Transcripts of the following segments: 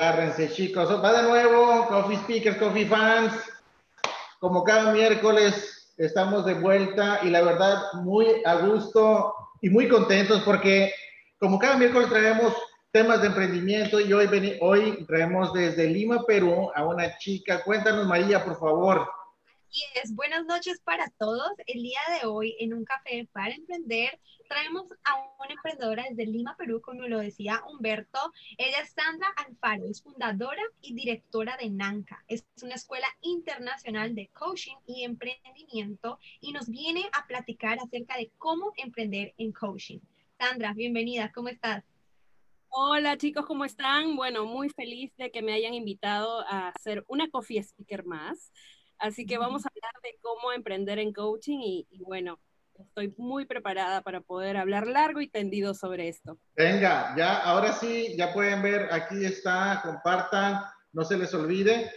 Agárrense, chicos. Va de nuevo, Coffee Speakers, Coffee Fans. Como cada miércoles, estamos de vuelta y la verdad, muy a gusto y muy contentos porque, como cada miércoles, traemos temas de emprendimiento y hoy, hoy traemos desde Lima, Perú, a una chica. Cuéntanos, María, por favor. Así es, buenas noches para todos. El día de hoy, en un café para emprender, traemos a una emprendedora desde Lima, Perú, como lo decía Humberto. Ella es Sandra Alfaro, es fundadora y directora de NANCA. Es una escuela internacional de coaching y emprendimiento y nos viene a platicar acerca de cómo emprender en coaching. Sandra, bienvenida, ¿cómo estás? Hola chicos, ¿cómo están? Bueno, muy feliz de que me hayan invitado a hacer una coffee speaker más. Así que vamos a hablar de cómo emprender en coaching y, y bueno, estoy muy preparada para poder hablar largo y tendido sobre esto. Venga, ya, ahora sí, ya pueden ver, aquí está, compartan, no se les olvide.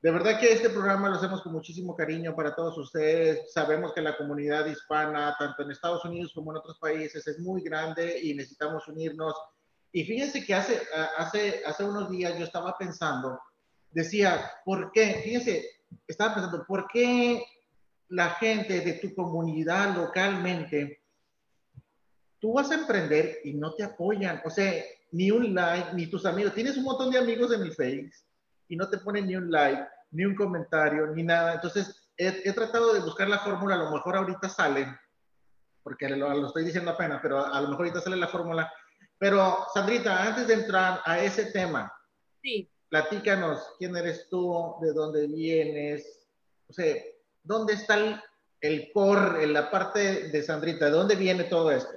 De verdad que este programa lo hacemos con muchísimo cariño para todos ustedes. Sabemos que la comunidad hispana, tanto en Estados Unidos como en otros países, es muy grande y necesitamos unirnos. Y fíjense que hace, hace, hace unos días yo estaba pensando, decía, ¿por qué? Fíjense, estaba pensando, ¿por qué la gente de tu comunidad localmente, tú vas a emprender y no te apoyan. O sea, ni un like, ni tus amigos. Tienes un montón de amigos en mi Face y no te ponen ni un like, ni un comentario, ni nada. Entonces, he, tratado de buscar la fórmula. A lo mejor ahorita sale, porque lo, lo estoy diciendo apenas, pero a, lo mejor ahorita sale la fórmula. Pero, Sandrita, antes de entrar a ese tema, sí. Platícanos quién eres tú, de dónde vienes. O sea, ¿dónde está el, core, en la parte de Sandrita? ¿De dónde viene todo esto?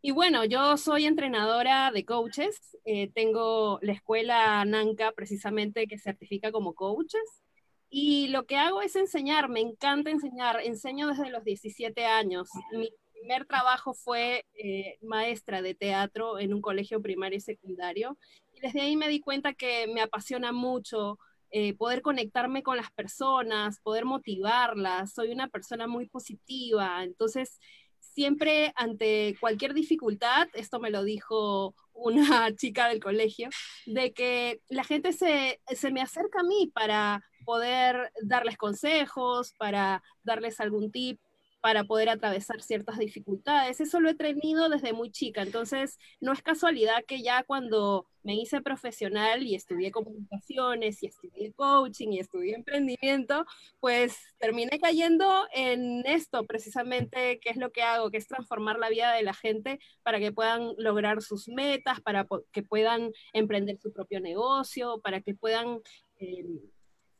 Y bueno, yo soy entrenadora de coaches. Eh, tengo la escuela NANCA precisamente que certifica como coaches. Y lo que hago es enseñar, me encanta enseñar. Enseño desde los 17 años. Mi primer trabajo fue eh, maestra de teatro en un colegio primario y secundario. Desde ahí me di cuenta que me apasiona mucho eh, poder conectarme con las personas, poder motivarlas. Soy una persona muy positiva, entonces siempre ante cualquier dificultad, esto me lo dijo una chica del colegio, de que la gente se, se me acerca a mí para poder darles consejos, para darles algún tip, para poder atravesar ciertas dificultades. Eso lo he tenido desde muy chica, entonces no es casualidad que ya cuando me hice profesional y estudié comunicaciones y estudié coaching y estudié emprendimiento, pues terminé cayendo en esto precisamente, que es lo que hago, que es transformar la vida de la gente para que puedan lograr sus metas, para que puedan emprender su propio negocio, para que puedan... Eh,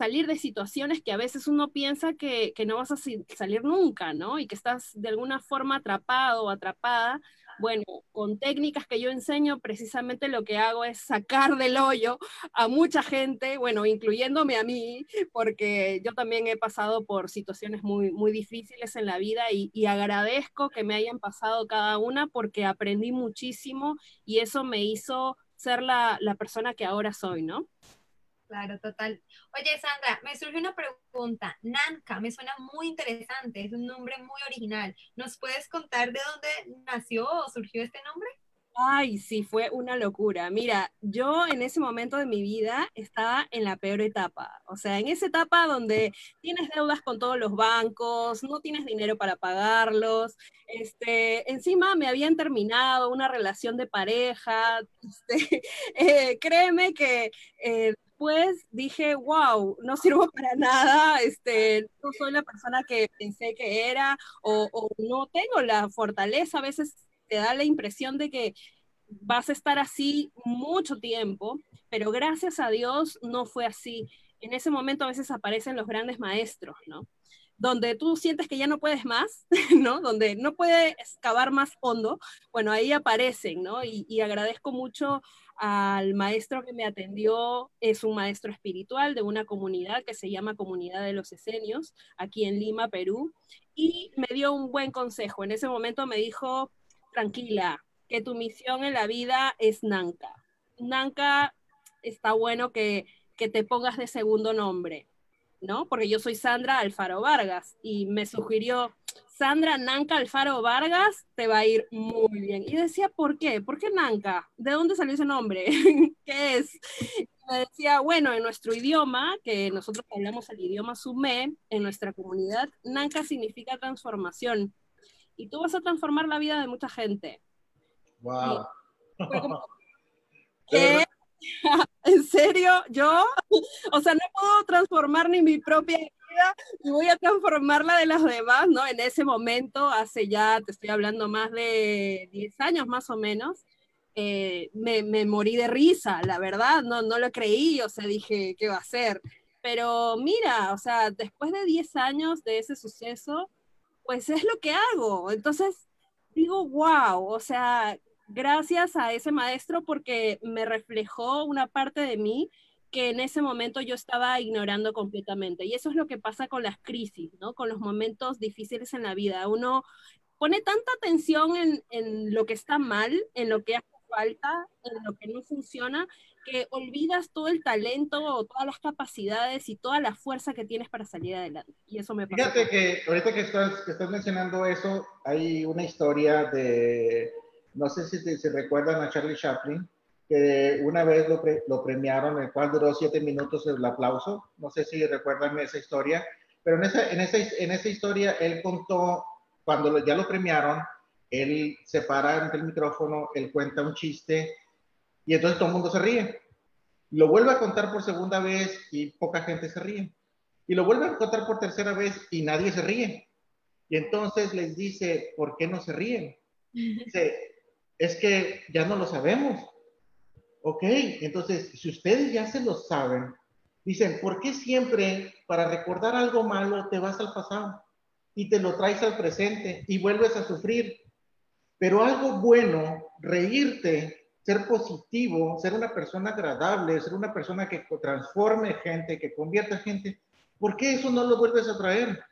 salir de situaciones que a veces uno piensa que, no vas a salir nunca, ¿no? Y que estás de alguna forma atrapado o atrapada. Bueno, con técnicas que yo enseño, precisamente lo que hago es sacar del hoyo a mucha gente, bueno, incluyéndome a mí, porque yo también he pasado por situaciones muy, muy difíciles en la vida y, y agradezco que me hayan pasado cada una porque aprendí muchísimo y eso me hizo ser la, la persona que ahora soy, ¿no? Claro, total. Oye, Sandra, me surge una pregunta. Nanka, me suena muy interesante, es un nombre muy original. ¿Nos puedes contar de dónde nació o surgió este nombre? Ay, sí, fue una locura. Mira, yo en ese momento de mi vida estaba en la peor etapa. O sea, en esa etapa donde tienes deudas con todos los bancos, no tienes dinero para pagarlos. Este, encima me habían terminado una relación de pareja. Este, eh, créeme que eh, dije, wow, no sirvo para nada, este, no soy la persona que pensé que era, o, o no tengo la fortaleza, a veces te da la impresión de que vas a estar así mucho tiempo, pero gracias a Dios no fue así. En ese momento a veces aparecen los grandes maestros, ¿no? donde tú sientes que ya no puedes más, ¿no? Donde no puedes excavar más hondo, bueno, ahí aparecen, ¿no? Y, agradezco mucho al maestro que me atendió, es un maestro espiritual de una comunidad que se llama Comunidad de los Esenios, aquí en Lima, Perú, y me dio un buen consejo. En ese momento me dijo, tranquila, que tu misión en la vida es Nanka. Nanka está bueno que, que te pongas de segundo nombre ¿no? Porque yo soy Sandra Alfaro Vargas y me sugirió, Sandra Nanca Alfaro Vargas, te va a ir muy bien. Y decía, ¿por qué? ¿Por qué Nanca? ¿De dónde salió ese nombre? ¿Qué es? me decía, bueno, en nuestro idioma, que nosotros hablamos el idioma sumé, en nuestra comunidad, Nanca significa transformación. Y tú vas a transformar la vida de mucha gente. Wow. ¿Qué? ¿En serio? ¿Yo? O sea, no puedo transformar ni mi propia vida y voy a transformar la de las demás, ¿no? En ese momento, hace ya, te estoy hablando más de 10 años más o menos, eh, me, me, morí de risa, la verdad, no, no lo creí, o sea, dije, ¿qué va a ser? Pero mira, o sea, después de 10 años de ese suceso, pues es lo que hago. Entonces, digo, wow, o sea, gracias a ese maestro porque me reflejó una parte de mí que en ese momento yo estaba ignorando completamente. Y eso es lo que pasa con las crisis, ¿no? Con los momentos difíciles en la vida. Uno pone tanta atención en, en lo que está mal, en lo que hace falta, en lo que no funciona, que olvidas todo el talento, todas las capacidades y toda la fuerza que tienes para salir adelante. Y eso me pasa. Fíjate que ahorita que estás, que estás mencionando eso, hay una historia de no sé si se recuerdan a Charlie Chaplin, que una vez lo, lo, premiaron, el cual duró siete minutos el aplauso. No sé si recuerdan esa historia, pero en esa, en esa, en esa historia él contó, cuando ya lo premiaron, él se para ante el micrófono, él cuenta un chiste y entonces todo el mundo se ríe. Lo vuelve a contar por segunda vez y poca gente se ríe. Y lo vuelve a contar por tercera vez y nadie se ríe. Y entonces les dice, ¿por qué no se ríen? Dice, es que ya no lo sabemos. Ok, entonces, si ustedes ya se lo saben, dicen, ¿por qué siempre para recordar algo malo te vas al pasado y te lo traes al presente y vuelves a sufrir? Pero algo bueno, reírte, ser positivo, ser una persona agradable, ser una persona que transforme gente, que convierta gente, ¿por qué eso no lo vuelves a traer?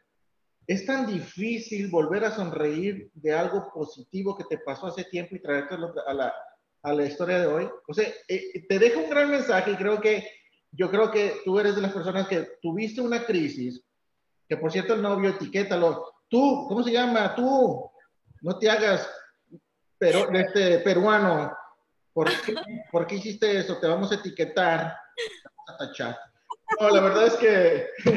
Es tan difícil volver a sonreír de algo positivo que te pasó hace tiempo y traértelo a la, a la historia de hoy. O sea, eh, te dejo un gran mensaje y creo que yo creo que tú eres de las personas que tuviste una crisis, que por cierto el novio etiquétalo. Tú, ¿cómo se llama? Tú, no te hagas pero, este, peruano. ¿Por qué, ¿Por qué hiciste eso? Te vamos a etiquetar, vamos a tachar. No, la verdad es que... le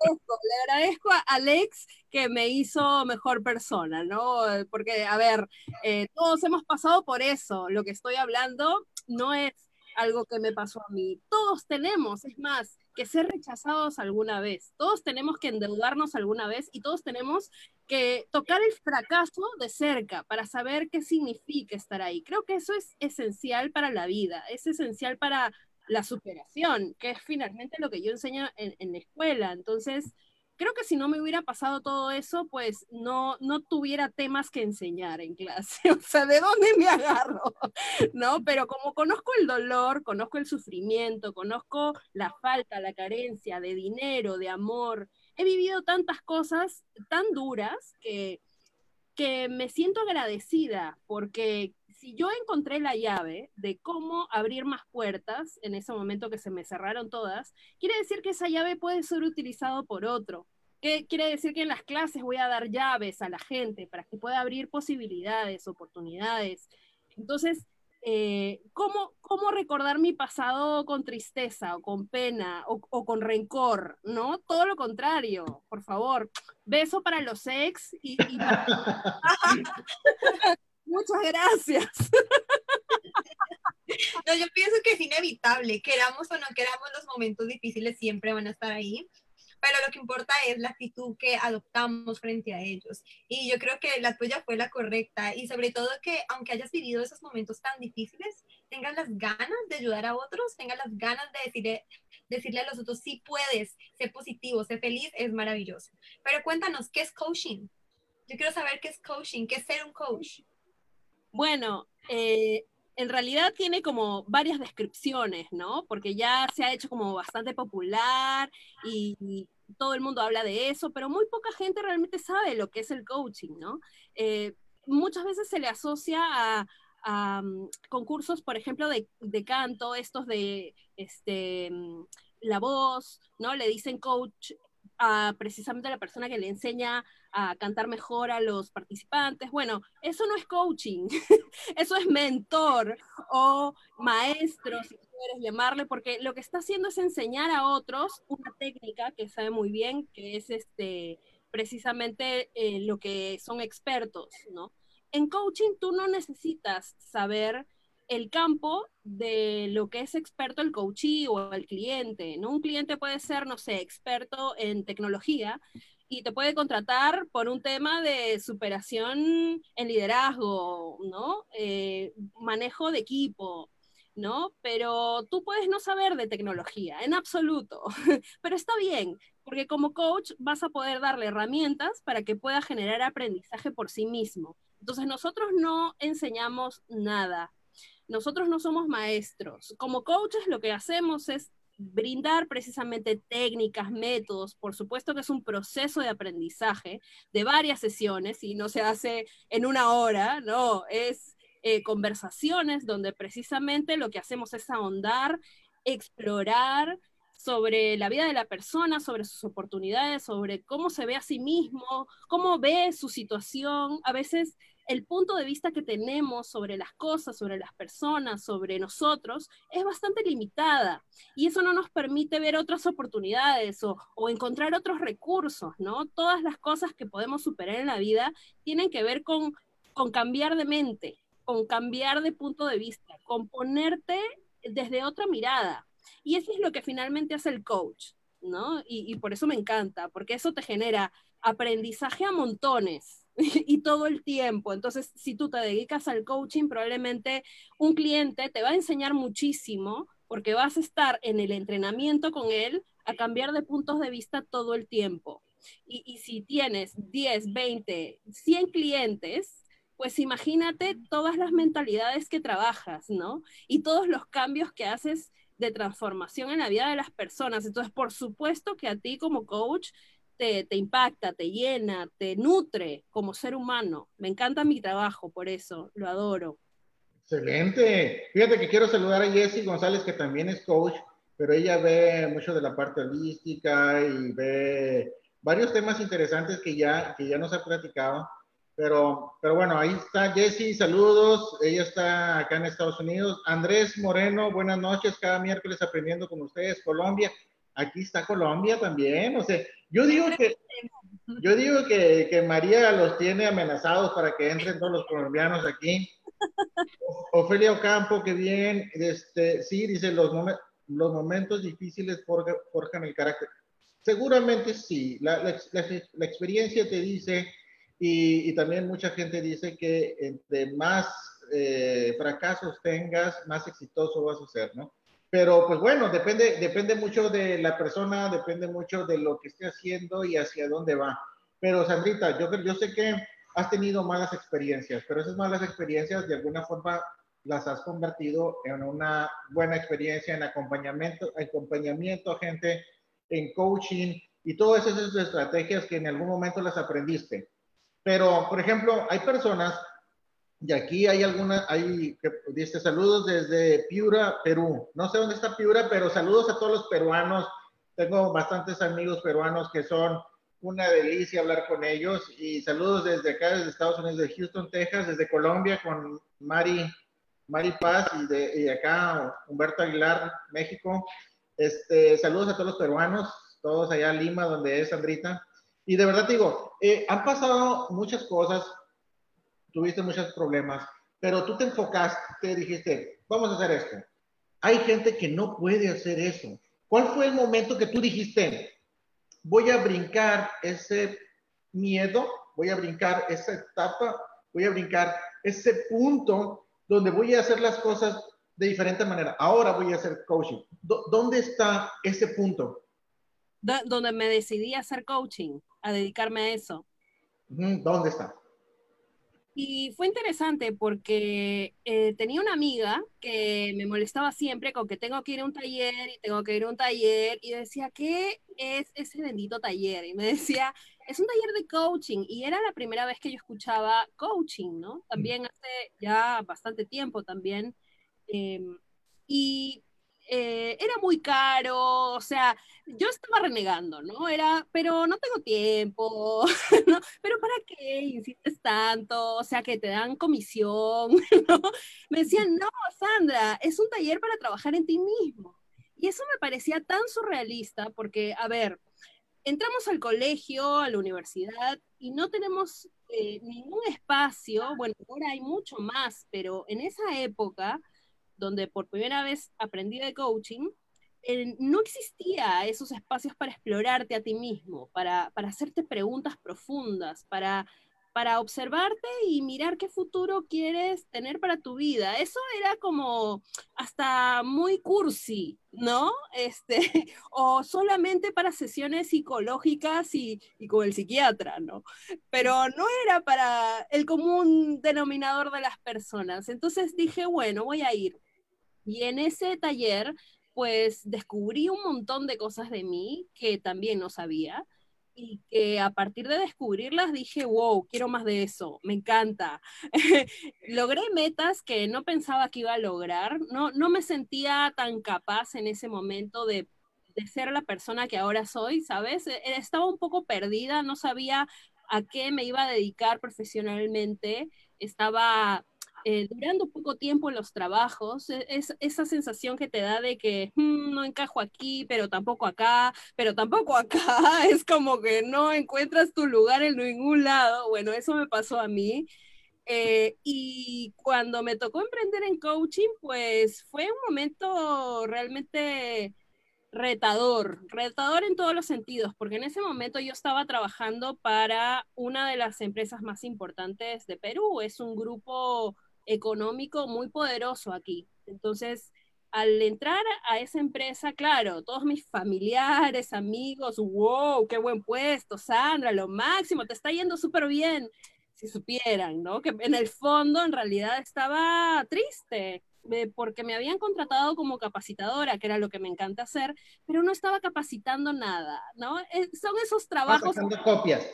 agradezco, le agradezco a Alex que me hizo mejor persona, ¿no? Porque, a ver, eh, todos hemos pasado por eso. Lo que estoy hablando no es algo que me pasó a mí. Todos tenemos, es más, que ser rechazados alguna vez. Todos tenemos que endeudarnos alguna vez y todos tenemos que tocar el fracaso de cerca para saber qué significa estar ahí. Creo que eso es esencial para la vida, es esencial para la superación, que es finalmente lo que yo enseño en, la escuela. Entonces, creo que si no me hubiera pasado todo eso, pues no, no tuviera temas que enseñar en clase. O sea, ¿de dónde me agarro? ¿No? Pero como conozco el dolor, conozco el sufrimiento, conozco la falta, la carencia de dinero, de amor, he vivido tantas cosas tan duras que, que me siento agradecida porque si yo encontré la llave de cómo abrir más puertas en ese momento que se me cerraron todas, quiere decir que esa llave puede ser utilizada por otro. ¿Qué quiere decir que en las clases voy a dar llaves a la gente para que pueda abrir posibilidades, oportunidades? Entonces, eh, ¿cómo, ¿cómo, recordar mi pasado con tristeza o con pena o, con rencor? ¿No? Todo lo contrario, por favor. Beso para los ex y, y para... Muchas gracias. No, yo pienso que es inevitable, queramos o no queramos, los momentos difíciles siempre van a estar ahí, pero lo que importa es la actitud que adoptamos frente a ellos. Y yo creo que la tuya fue la correcta y sobre todo que aunque hayas vivido esos momentos tan difíciles, tengas las ganas de ayudar a otros, tengas las ganas de decirle, decirle a los otros, sí puedes, sé positivo, sé feliz, es maravilloso. Pero cuéntanos, ¿qué es coaching? Yo quiero saber qué es coaching, qué es ser un coach. Bueno, eh, en realidad tiene como varias descripciones, ¿no? Porque ya se ha hecho como bastante popular y, todo el mundo habla de eso, pero muy poca gente realmente sabe lo que es el coaching, ¿no? Eh, muchas veces se le asocia a, mm, concursos, por ejemplo, de, canto, estos de este, mm, la voz, ¿no? Le dicen coach a precisamente la persona que le enseña a cantar mejor a los participantes. Bueno, eso no es coaching, eso es mentor o maestro, si quieres llamarle, porque lo que está haciendo es enseñar a otros una técnica que sabe muy bien, que es este precisamente eh, lo que son expertos, ¿no? En coaching tú no necesitas saber el campo de lo que es experto el coachee o el cliente, ¿no? Un cliente puede ser, no sé, experto en tecnología y te puede contratar por un tema de superación en liderazgo, ¿no? Eh, manejo de equipo, ¿no? Pero tú puedes no saber de tecnología, en absoluto, pero está bien, porque como coach vas a poder darle herramientas para que pueda generar aprendizaje por sí mismo. Entonces nosotros no enseñamos nada, nosotros no somos maestros. Como coaches lo que hacemos es brindar precisamente técnicas, métodos, por supuesto que es un proceso de aprendizaje de varias sesiones y no se hace en una hora, no, es eh, conversaciones donde precisamente lo que hacemos es ahondar, explorar sobre la vida de la persona, sobre sus oportunidades, sobre cómo se ve a sí mismo, cómo ve su situación. A veces el punto de vista que tenemos sobre las cosas, sobre las personas, sobre nosotros, es bastante limitada. Y eso no nos permite ver otras oportunidades o, encontrar otros recursos, ¿no? Todas las cosas que podemos superar en la vida tienen que ver con, con cambiar de mente, con cambiar de punto de vista, con ponerte desde otra mirada. Y eso es lo que finalmente hace el coach, ¿no? Y por eso me encanta, porque eso te genera aprendizaje a montones, y todo el tiempo. Entonces, si tú te dedicas al coaching, probablemente un cliente te va a enseñar muchísimo porque vas a estar en el entrenamiento con él a cambiar de puntos de vista todo el tiempo. Y, y si tienes 10, 20, 100 clientes, pues imagínate todas las mentalidades que trabajas, ¿no? Y todos los cambios que haces de transformación en la vida de las personas. Entonces, por supuesto que a ti como coach te, impacta, te llena, te nutre como ser humano. Me encanta mi trabajo, por eso lo adoro. Excelente. Fíjate que quiero saludar a Jessie González, que también es coach, pero ella ve mucho de la parte holística y ve varios temas interesantes que ya, que ya nos ha platicado. Pero, pero bueno, ahí está Jessie, saludos. Ella está acá en Estados Unidos. Andrés Moreno, buenas noches, cada miércoles aprendiendo con ustedes, Colombia aquí está Colombia también, o sea, yo digo que, yo digo que, que María los tiene amenazados para que entren todos los colombianos aquí. Ofelia Ocampo, que bien, este, sí, dice, los, los momentos difíciles forjan el carácter. Seguramente sí, la, la, la, experiencia te dice, y, y, también mucha gente dice que entre más eh, fracasos tengas, más exitoso vas a ser, ¿no? Pero pues bueno, depende, depende mucho de la persona, depende mucho de lo que esté haciendo y hacia dónde va. Pero Sandrita, yo, yo sé que has tenido malas experiencias, pero esas malas experiencias de alguna forma las has convertido en una buena experiencia en acompañamiento, acompañamiento a gente, en coaching y todas esas estrategias que en algún momento las aprendiste. Pero, por ejemplo, hay personas y aquí hay alguna, hay, dice saludos desde Piura, Perú. No sé dónde está Piura, pero saludos a todos los peruanos. Tengo bastantes amigos peruanos que son una delicia hablar con ellos. Y saludos desde acá, desde Estados Unidos, de Houston, Texas, desde Colombia con Mari, Mari Paz y de y acá Humberto Aguilar, México. Este, saludos a todos los peruanos, todos allá en Lima, donde es Sandrita. Y de verdad digo, eh, han pasado muchas cosas tuviste muchos problemas, pero tú te enfocaste, dijiste, vamos a hacer esto. Hay gente que no puede hacer eso. ¿Cuál fue el momento que tú dijiste, voy a brincar ese miedo, voy a brincar esa etapa, voy a brincar ese punto donde voy a hacer las cosas de diferente manera? Ahora voy a hacer coaching. ¿Dónde está ese punto? Donde me decidí a hacer coaching, a dedicarme a eso. ¿Dónde está? Y fue interesante porque eh, tenía una amiga que me molestaba siempre con que tengo que ir a un taller y tengo que ir a un taller y decía, ¿qué es ese bendito taller? Y me decía, es un taller de coaching y era la primera vez que yo escuchaba coaching, ¿no? También hace ya bastante tiempo también. Em, y eh, era muy caro, o sea, yo estaba renegando, ¿no? Era, pero no tengo tiempo, ¿no? Pero ¿para qué insistes tanto? O sea, que te dan comisión, ¿no? Me decían, no, Sandra, es un taller para trabajar en ti mismo. Y eso me parecía tan surrealista porque, a ver, entramos al colegio, a la universidad y no tenemos eh, ningún espacio, bueno, ahora hay mucho más, pero en esa época, donde por primera vez aprendí de coaching, eh, no existía esos espacios para explorarte a ti mismo, para, para hacerte preguntas profundas, para para observarte y mirar qué futuro quieres tener para tu vida. Eso era como hasta muy cursi, ¿no? Este, o solamente para sesiones psicológicas y, y con el psiquiatra, ¿no? Pero no era para el común denominador de las personas. Entonces dije, bueno, voy a ir. Y en ese taller, pues descubrí un montón de cosas de mí que también no sabía y que a partir de descubrirlas dije, wow, quiero más de eso, me encanta. Logré metas que no pensaba que iba a lograr, no, no me sentía tan capaz en ese momento de, de ser la persona que ahora soy, ¿sabes? E, estaba un poco perdida, no sabía a qué me iba a dedicar profesionalmente, estaba eh, durando poco tiempo en los trabajos, e, es, esa sensación que te da de que mm, no encajo aquí, pero tampoco acá, pero tampoco acá, es como que no encuentras tu lugar en ningún lado. Bueno, eso me pasó a mí. Eh, y cuando me tocó emprender en coaching, pues fue un momento realmente retador, retador en todos los sentidos, porque en ese momento yo estaba trabajando para una de las empresas más importantes de Perú, es un grupo económico muy poderoso aquí. Entonces, al entrar a esa empresa, claro, todos mis familiares, amigos, wow, qué buen puesto, Sandra, lo máximo, te está yendo súper bien. Si supieran, ¿no? Que en el fondo en realidad estaba triste eh, porque me habían contratado como capacitadora, que era lo que me encanta hacer, pero no estaba capacitando nada, ¿no? Eh, son esos trabajos... copias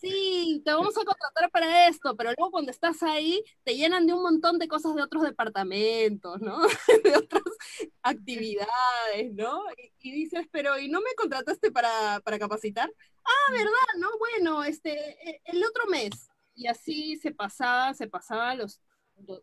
sí, te vamos a contratar para esto, pero luego cuando estás ahí te llenan de un montón de cosas de otros departamentos, ¿no? de otras actividades, ¿no? Y, dices, pero ¿y no me contrataste para, para, capacitar? Ah, ¿verdad? No, bueno, este, e, el otro mes. Y así se pasaba, se pasaba los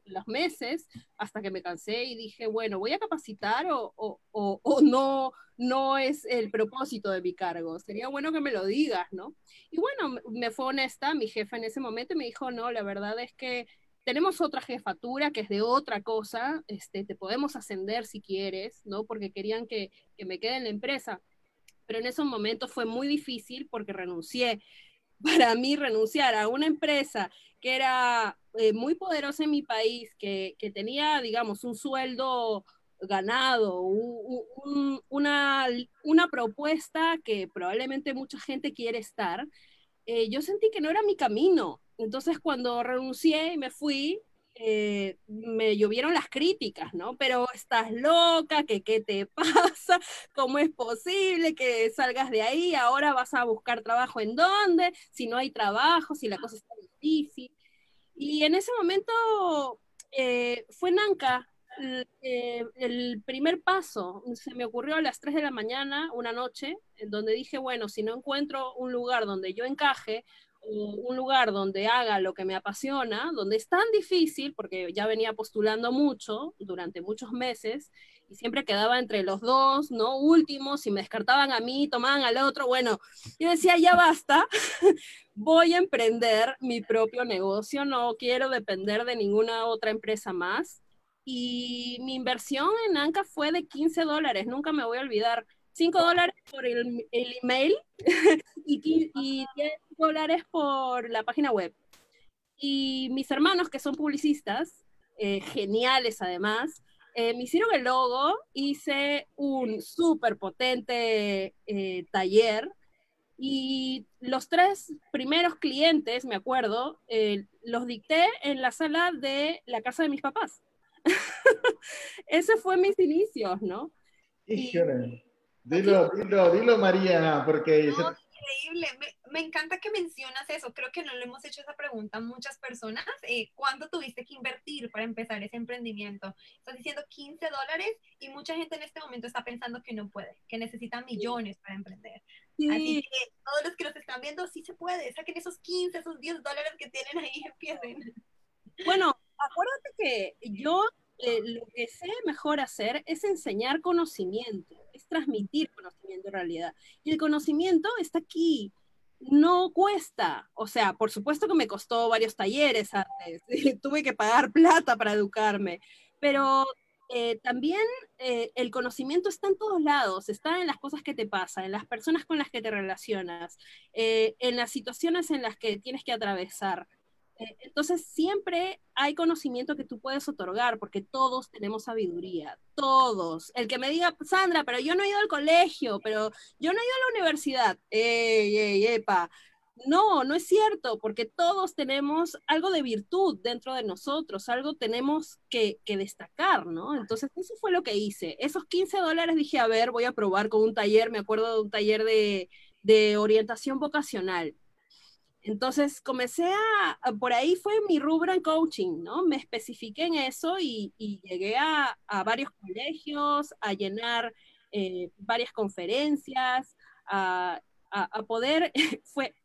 los meses hasta que me cansé y dije, bueno, voy a capacitar o, o, o, no, no es el propósito de mi cargo. Sería bueno que me lo digas, ¿no? Y bueno, me fue honesta, mi jefa en ese momento me dijo, no, la verdad es que tenemos otra jefatura que es de otra cosa, este, te podemos ascender si quieres, ¿no? Porque querían que, que me quede en la empresa. Pero en esos momentos fue muy difícil porque renuncié para mí renunciar a una empresa que era eh, muy poderosa en mi país, que, que, tenía, digamos, un sueldo ganado, una, una, propuesta que probablemente mucha gente quiere estar, eh, yo sentí que no era mi camino. Entonces cuando renuncié y me fui, eh, me llovieron las críticas, ¿no? Pero estás loca, que qué te pasa, cómo es posible que salgas de ahí, ahora vas a buscar trabajo en dónde, si no hay trabajo, si la cosa está difícil. Y en ese momento eh, fue Nanca eh, el primer paso. Se me ocurrió a las 3 de la mañana, una noche, en donde dije, bueno, si no encuentro un lugar donde yo encaje, un lugar donde haga lo que me apasiona, donde es tan difícil, porque ya venía postulando mucho durante muchos meses, y siempre quedaba entre los dos, ¿no? Últimos, y me descartaban a mí, tomaban al otro, bueno, yo decía, ya basta, voy a emprender mi propio negocio, no quiero depender de ninguna otra empresa más. Y mi inversión en Anca fue de 15 dólares, nunca me voy a olvidar. 5 dólares por el, el email y, y 10 dólares por la página web. Y mis hermanos, que son publicistas, eh, geniales además, eh, me hicieron el logo, hice un súper potente eh, taller y los tres primeros clientes, me acuerdo, los dicté en la sala de la casa de mis papás. Ese fue mis inicios, ¿no? Dilo, dilo, dilo, María, porque... increíble. me encanta que mencionas eso. Creo que no le hemos hecho esa pregunta a muchas personas. Eh, ¿Cuánto tuviste que invertir para empezar ese emprendimiento? Estás diciendo 15 dólares y mucha gente en este momento está pensando que no puede, que necesita millones para emprender. Así que todos los que nos están viendo, sí se puede. Saquen esos 15, esos 10 dólares que tienen ahí y empiecen. Bueno, acuérdate que yo eh, lo que sé mejor hacer es enseñar conocimiento, es transmitir conocimiento en realidad. Y el conocimiento está aquí, no cuesta. O sea, por supuesto que me costó varios talleres antes, tuve que pagar plata para educarme, pero eh, también eh, el conocimiento está en todos lados, está en las cosas que te pasan, en las personas con las que te relacionas, en las situaciones en las que tienes que atravesar. Eh, entonces, siempre hay conocimiento que tú puedes otorgar, porque todos tenemos sabiduría, todos. El que me diga, Sandra, pero yo no he ido al colegio, pero yo no he ido a la universidad. ¡Ey, ey, epa! No, no es cierto, porque todos tenemos algo de virtud dentro de nosotros, algo tenemos que, destacar, ¿no? Entonces, eso fue lo que hice. Esos 15 dólares dije, a ver, voy a probar con un taller, me acuerdo de un taller de, de orientación vocacional entonces comencé a, por ahí fue mi rubro en coaching, ¿no? Me especifiqué en eso y, llegué a, varios colegios, a llenar eh, varias conferencias, a, poder, fue,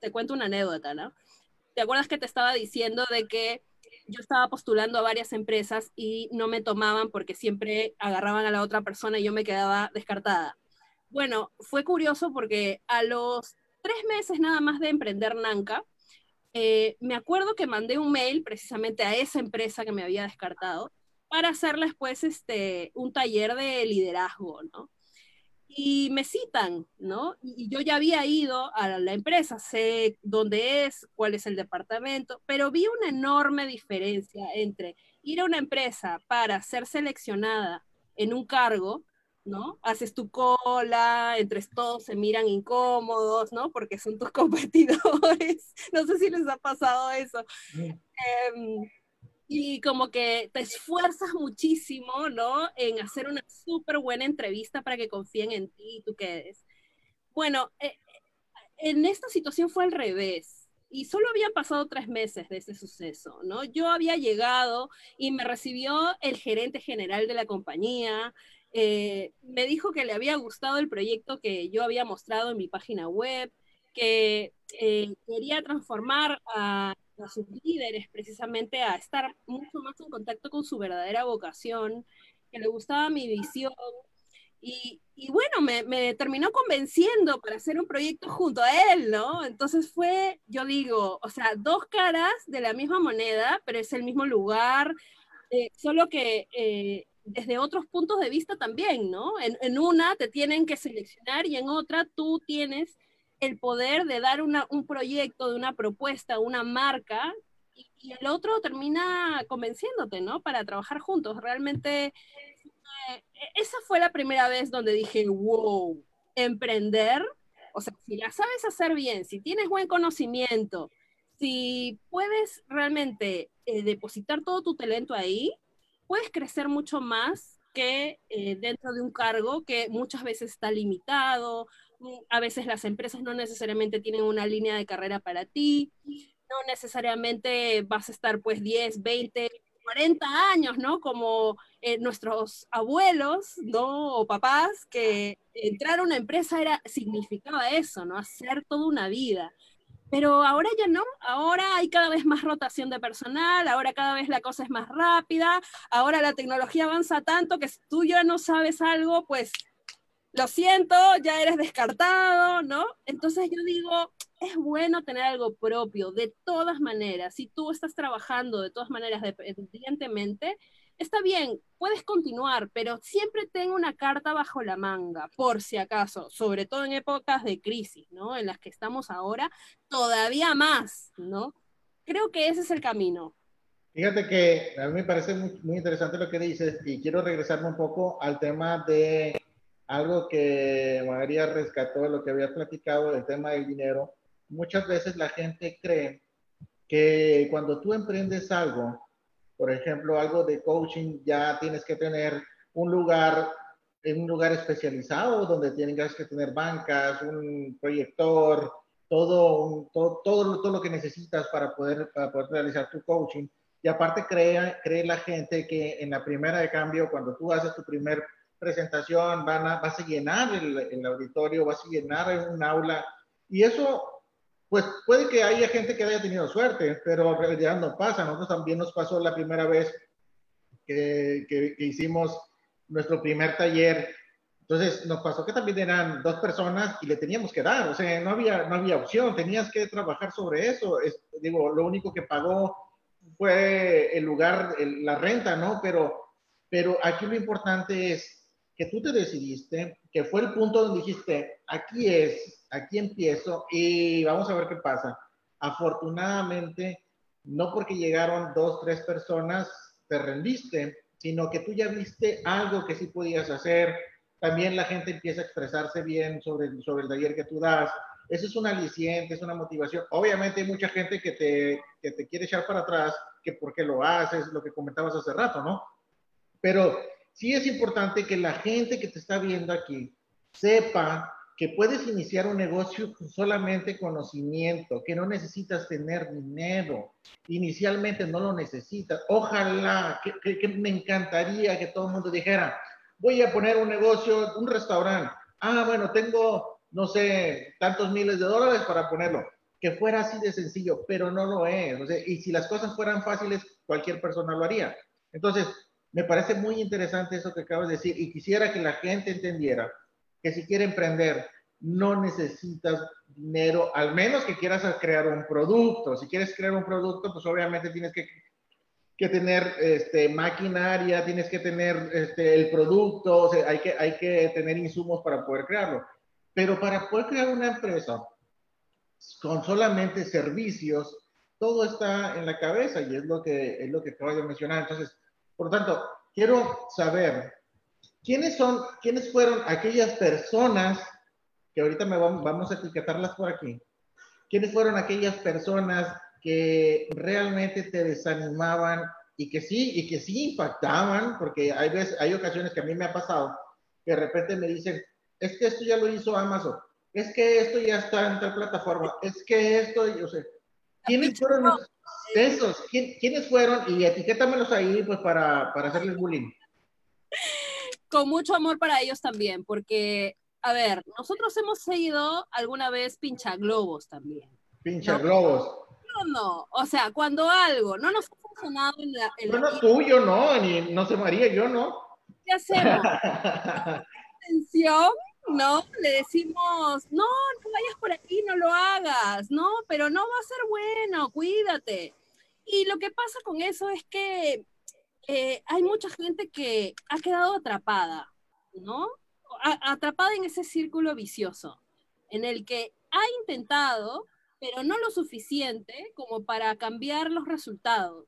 te cuento una anécdota, ¿no? ¿Te acuerdas que te estaba diciendo de que yo estaba postulando a varias empresas y no me tomaban porque siempre agarraban a la otra persona y yo me quedaba descartada? Bueno, fue curioso porque a los tres meses nada más de emprender Nanca, eh, me acuerdo que mandé un mail precisamente a esa empresa que me había descartado para hacerles pues este, un taller de liderazgo, ¿no? Y me citan, ¿no? Y yo ya había ido a la empresa, sé dónde es, cuál es el departamento, pero vi una enorme diferencia entre ir a una empresa para ser seleccionada en un cargo ¿no? Haces tu cola, entre todos se miran incómodos, ¿no? Porque son tus competidores. no sé si les ha pasado eso. Em, y como que te esfuerzas muchísimo, ¿no? En hacer una súper buena entrevista para que confíen en ti y tú quedes. Bueno, eh, en esta situación fue al revés. Y solo habían pasado tres meses de ese suceso, ¿no? Yo había llegado y me recibió el gerente general de la compañía, eh, me dijo que le había gustado el proyecto que yo había mostrado en mi página web, que eh, quería transformar a, sus líderes precisamente a estar mucho más en contacto con su verdadera vocación, que le gustaba mi visión. Y, bueno, me, me, terminó convenciendo para hacer un proyecto junto a él, ¿no? Entonces fue, yo digo, o sea, dos caras de la misma moneda, pero es el mismo lugar, eh, solo que desde otros puntos de vista también, ¿no? En, una te tienen que seleccionar y en otra tú tienes el poder de dar un proyecto, de una propuesta, una marca, y, el otro termina convenciéndote, ¿no? Para trabajar juntos. Realmente, eh, esa fue la primera vez donde dije, wow, emprender, o sea, si la sabes hacer bien, si tienes buen conocimiento, si puedes realmente eh, depositar todo tu talento ahí, puedes crecer mucho más que eh, dentro de un cargo que muchas veces está limitado, mm, a veces las empresas no necesariamente tienen una línea de carrera para ti, no necesariamente vas a estar pues 10, 20, 40 años, ¿no? Como eh, nuestros abuelos, ¿no? O papás, que entrar a una empresa era, significaba eso, ¿no? Hacer toda una vida. Pero ahora ya no, ahora hay cada vez más rotación de personal, ahora cada vez la cosa es más rápida, ahora la tecnología avanza tanto que si tú ya no sabes algo, pues lo siento, ya eres descartado, ¿no? Entonces yo digo, es bueno tener algo propio, de todas maneras, si tú estás trabajando de todas maneras dependientemente, está bien, puedes continuar, pero siempre ten una carta bajo la manga, por si acaso, sobre todo en épocas de crisis, ¿no? En las que estamos ahora, todavía más, ¿no? Creo que ese es el camino. Fíjate que a mí me parece muy, interesante lo que dices y quiero regresarme un poco al tema de algo que María rescató, lo que había platicado, el tema del dinero. Muchas veces la gente cree que cuando tú emprendes algo, por ejemplo, algo de coaching, ya tienes que tener un lugar, en un lugar especializado donde tienes que tener bancas, un proyector, todo, todo, todo, lo que necesitas para poder, para poder realizar tu coaching. Y aparte cree, cree la gente que en la primera de cambio, cuando tú haces tu primer presentación, van a, vas a llenar el, el auditorio, vas a llenar un aula. Y eso, pues puede que haya gente que haya tenido suerte, pero en realidad no pasa. Nosotros también nos pasó la primera vez que, que, hicimos nuestro primer taller entonces nos pasó que también eran dos personas y le teníamos que dar, o sea, no había, no había opción, tenías que trabajar sobre eso. Es, digo, lo único que pagó fue el lugar, la renta, ¿no? Pero, pero aquí lo importante es que tú te decidiste, que fue el punto donde dijiste, aquí es, aquí empiezo y vamos a ver qué pasa. Afortunadamente, no porque llegaron dos, tres personas, te rendiste, sino que tú ya viste algo que sí podías hacer, también la gente empieza a expresarse bien sobre, sobre el taller que tú das. Eso es un aliciente, es una motivación. Obviamente hay mucha gente que te, que te quiere echar para atrás, que por qué lo haces, lo que comentabas hace rato, ¿no? Pero sí es importante que la gente que te está viendo aquí sepa que puedes iniciar un negocio con solamente conocimiento, que no necesitas tener dinero. Inicialmente no lo necesitas. Ojalá, que, me encantaría que todo el mundo dijera, voy a poner un negocio, un restaurante. Ah, bueno, tengo, no sé, tantos miles de dólares para ponerlo. Que fuera así de sencillo, pero no lo es. y si las cosas fueran fáciles, cualquier persona lo haría. Entonces, me parece muy interesante eso que acabas de decir y quisiera que la gente entendiera que si quiere emprender, no necesitas dinero, al menos que quieras crear un producto. Si quieres crear un producto, pues obviamente tienes que que tener este, maquinaria, tienes que tener este, el producto, o sea, hay, que, hay que tener insumos para poder crearlo. Pero para poder crear una empresa con solamente servicios, todo está en la cabeza y es lo que, es lo que acabo de mencionar. Entonces, por tanto, quiero saber quiénes son, quiénes fueron aquellas personas que ahorita me vamos, vamos a etiquetarlas por aquí. ¿Quiénes fueron aquellas personas que realmente te desanimaban y que sí, y que sí impactaban, porque hay veces, hay ocasiones que a mí me ha pasado, que de repente me dicen, es que esto ya lo hizo Amazon, es que esto ya está en tal plataforma, es que esto, yo sé, ¿quiénes fueron esos? ¿Quiénes fueron? Y etiquétamelos ahí, pues, para, para hacerles bullying. Con mucho amor para ellos también, porque, a ver, nosotros hemos seguido alguna vez pincha globos también. Pincha globos no. O sea, cuando algo no nos ha funcionado en la. En bueno, tú, yo no, ni no sé María, yo no. ¿Qué hacemos? Atención, ¿no? Le decimos, no, no vayas por aquí, no lo hagas, ¿no? Pero no va a ser bueno, cuídate. Y lo que pasa con eso es que eh, hay mucha gente que ha quedado atrapada, ¿no? atrapada en ese círculo vicioso, en el que ha intentado pero no lo suficiente como para cambiar los resultados.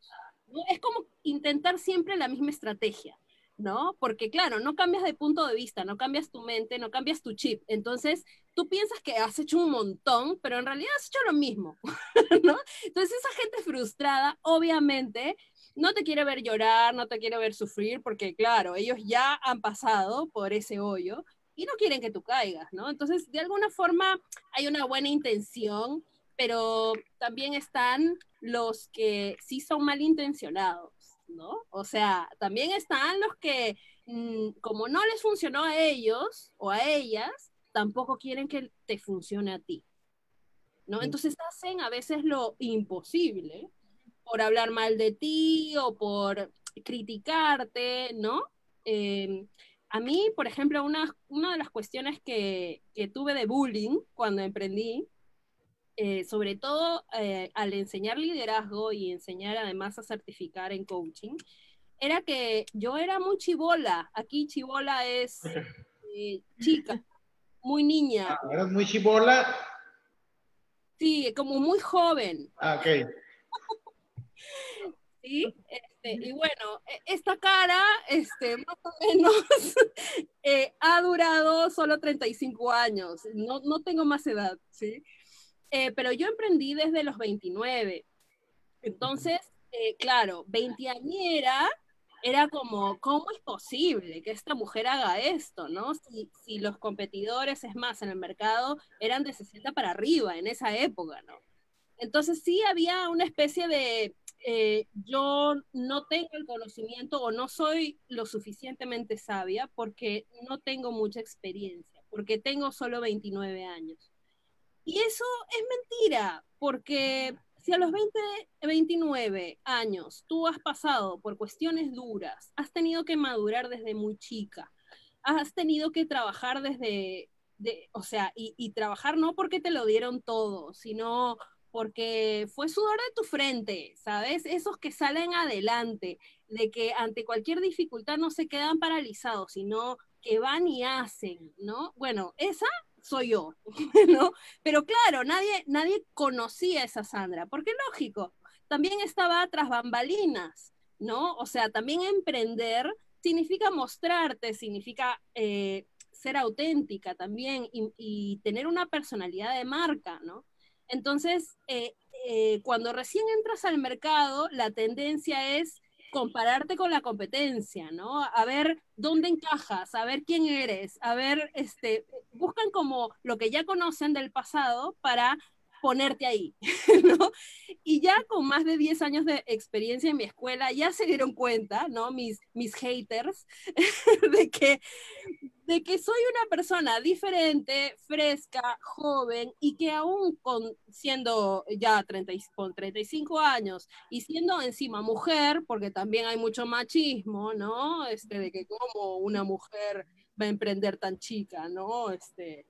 Es como intentar siempre la misma estrategia, ¿no? Porque claro, no cambias de punto de vista, no cambias tu mente, no cambias tu chip. Entonces, tú piensas que has hecho un montón, pero en realidad has hecho lo mismo, ¿no? Entonces, esa gente frustrada, obviamente, no te quiere ver llorar, no te quiere ver sufrir, porque claro, ellos ya han pasado por ese hoyo y no quieren que tú caigas, ¿no? Entonces, de alguna forma, hay una buena intención, pero también están los que sí son malintencionados, ¿no? O sea, también están los que, mm, como no les funcionó a ellos o a ellas, tampoco quieren que te funcione a ti, ¿no? Entonces hacen a veces lo imposible por hablar mal de ti o por criticarte, ¿no? Em, a mí, por ejemplo, una, una de las cuestiones que, que tuve de bullying cuando emprendí eh, sobre todo eh, al enseñar liderazgo y enseñar además a certificar en coaching, era que yo era muy chivola. Aquí chivola es eh, chica, muy niña. Ah, ¿Eras muy chivola? Sí, como muy joven. Ah, ok. Sí, este, y bueno, e, esta cara, este, más o menos, ha durado solo 35 años. No, no tengo más edad, ¿sí? Eh, pero yo emprendí desde los 29. Entonces, eh, claro, veinteañera, era como, ¿cómo es posible que esta mujer haga esto, no? Si, si, los competidores, es más, en el mercado eran de 60 para arriba en esa época, ¿no? Entonces sí había una especie de, eh, yo no tengo el conocimiento o no soy lo suficientemente sabia porque no tengo mucha experiencia, porque tengo solo 29 años. Y eso es mentira, porque si a los 20, 29 años tú has pasado por cuestiones duras, has tenido que madurar desde muy chica, has tenido que trabajar desde, o sea, y, trabajar no porque te lo dieron todo, sino porque fue sudor de tu frente, ¿sabes? Esos que salen adelante, de que ante cualquier dificultad no se quedan paralizados, sino que van y hacen, ¿no? Bueno, esa soy yo, ¿no? Pero claro, nadie, nadie conocía a esa Sandra, porque lógico, también estaba tras bambalinas, ¿no? O sea, también emprender significa mostrarte, significa eh, ser auténtica también y, y tener una personalidad de marca, ¿no? Entonces, eh, eh, cuando recién entras al mercado, la tendencia es compararte con la competencia, ¿no? A ver dónde encajas, a ver quién eres, a ver, este, buscan como lo que ya conocen del pasado para ponerte ahí, ¿no? Y ya con más de 10 años de experiencia en mi escuela, ya se dieron cuenta, ¿no? Mis, mis haters, de que de que soy una persona diferente, fresca, joven y que aún con, siendo ya 30, con 35 años y siendo encima mujer, porque también hay mucho machismo, ¿no? Este, de que como una mujer va a emprender tan chica, ¿no? Este,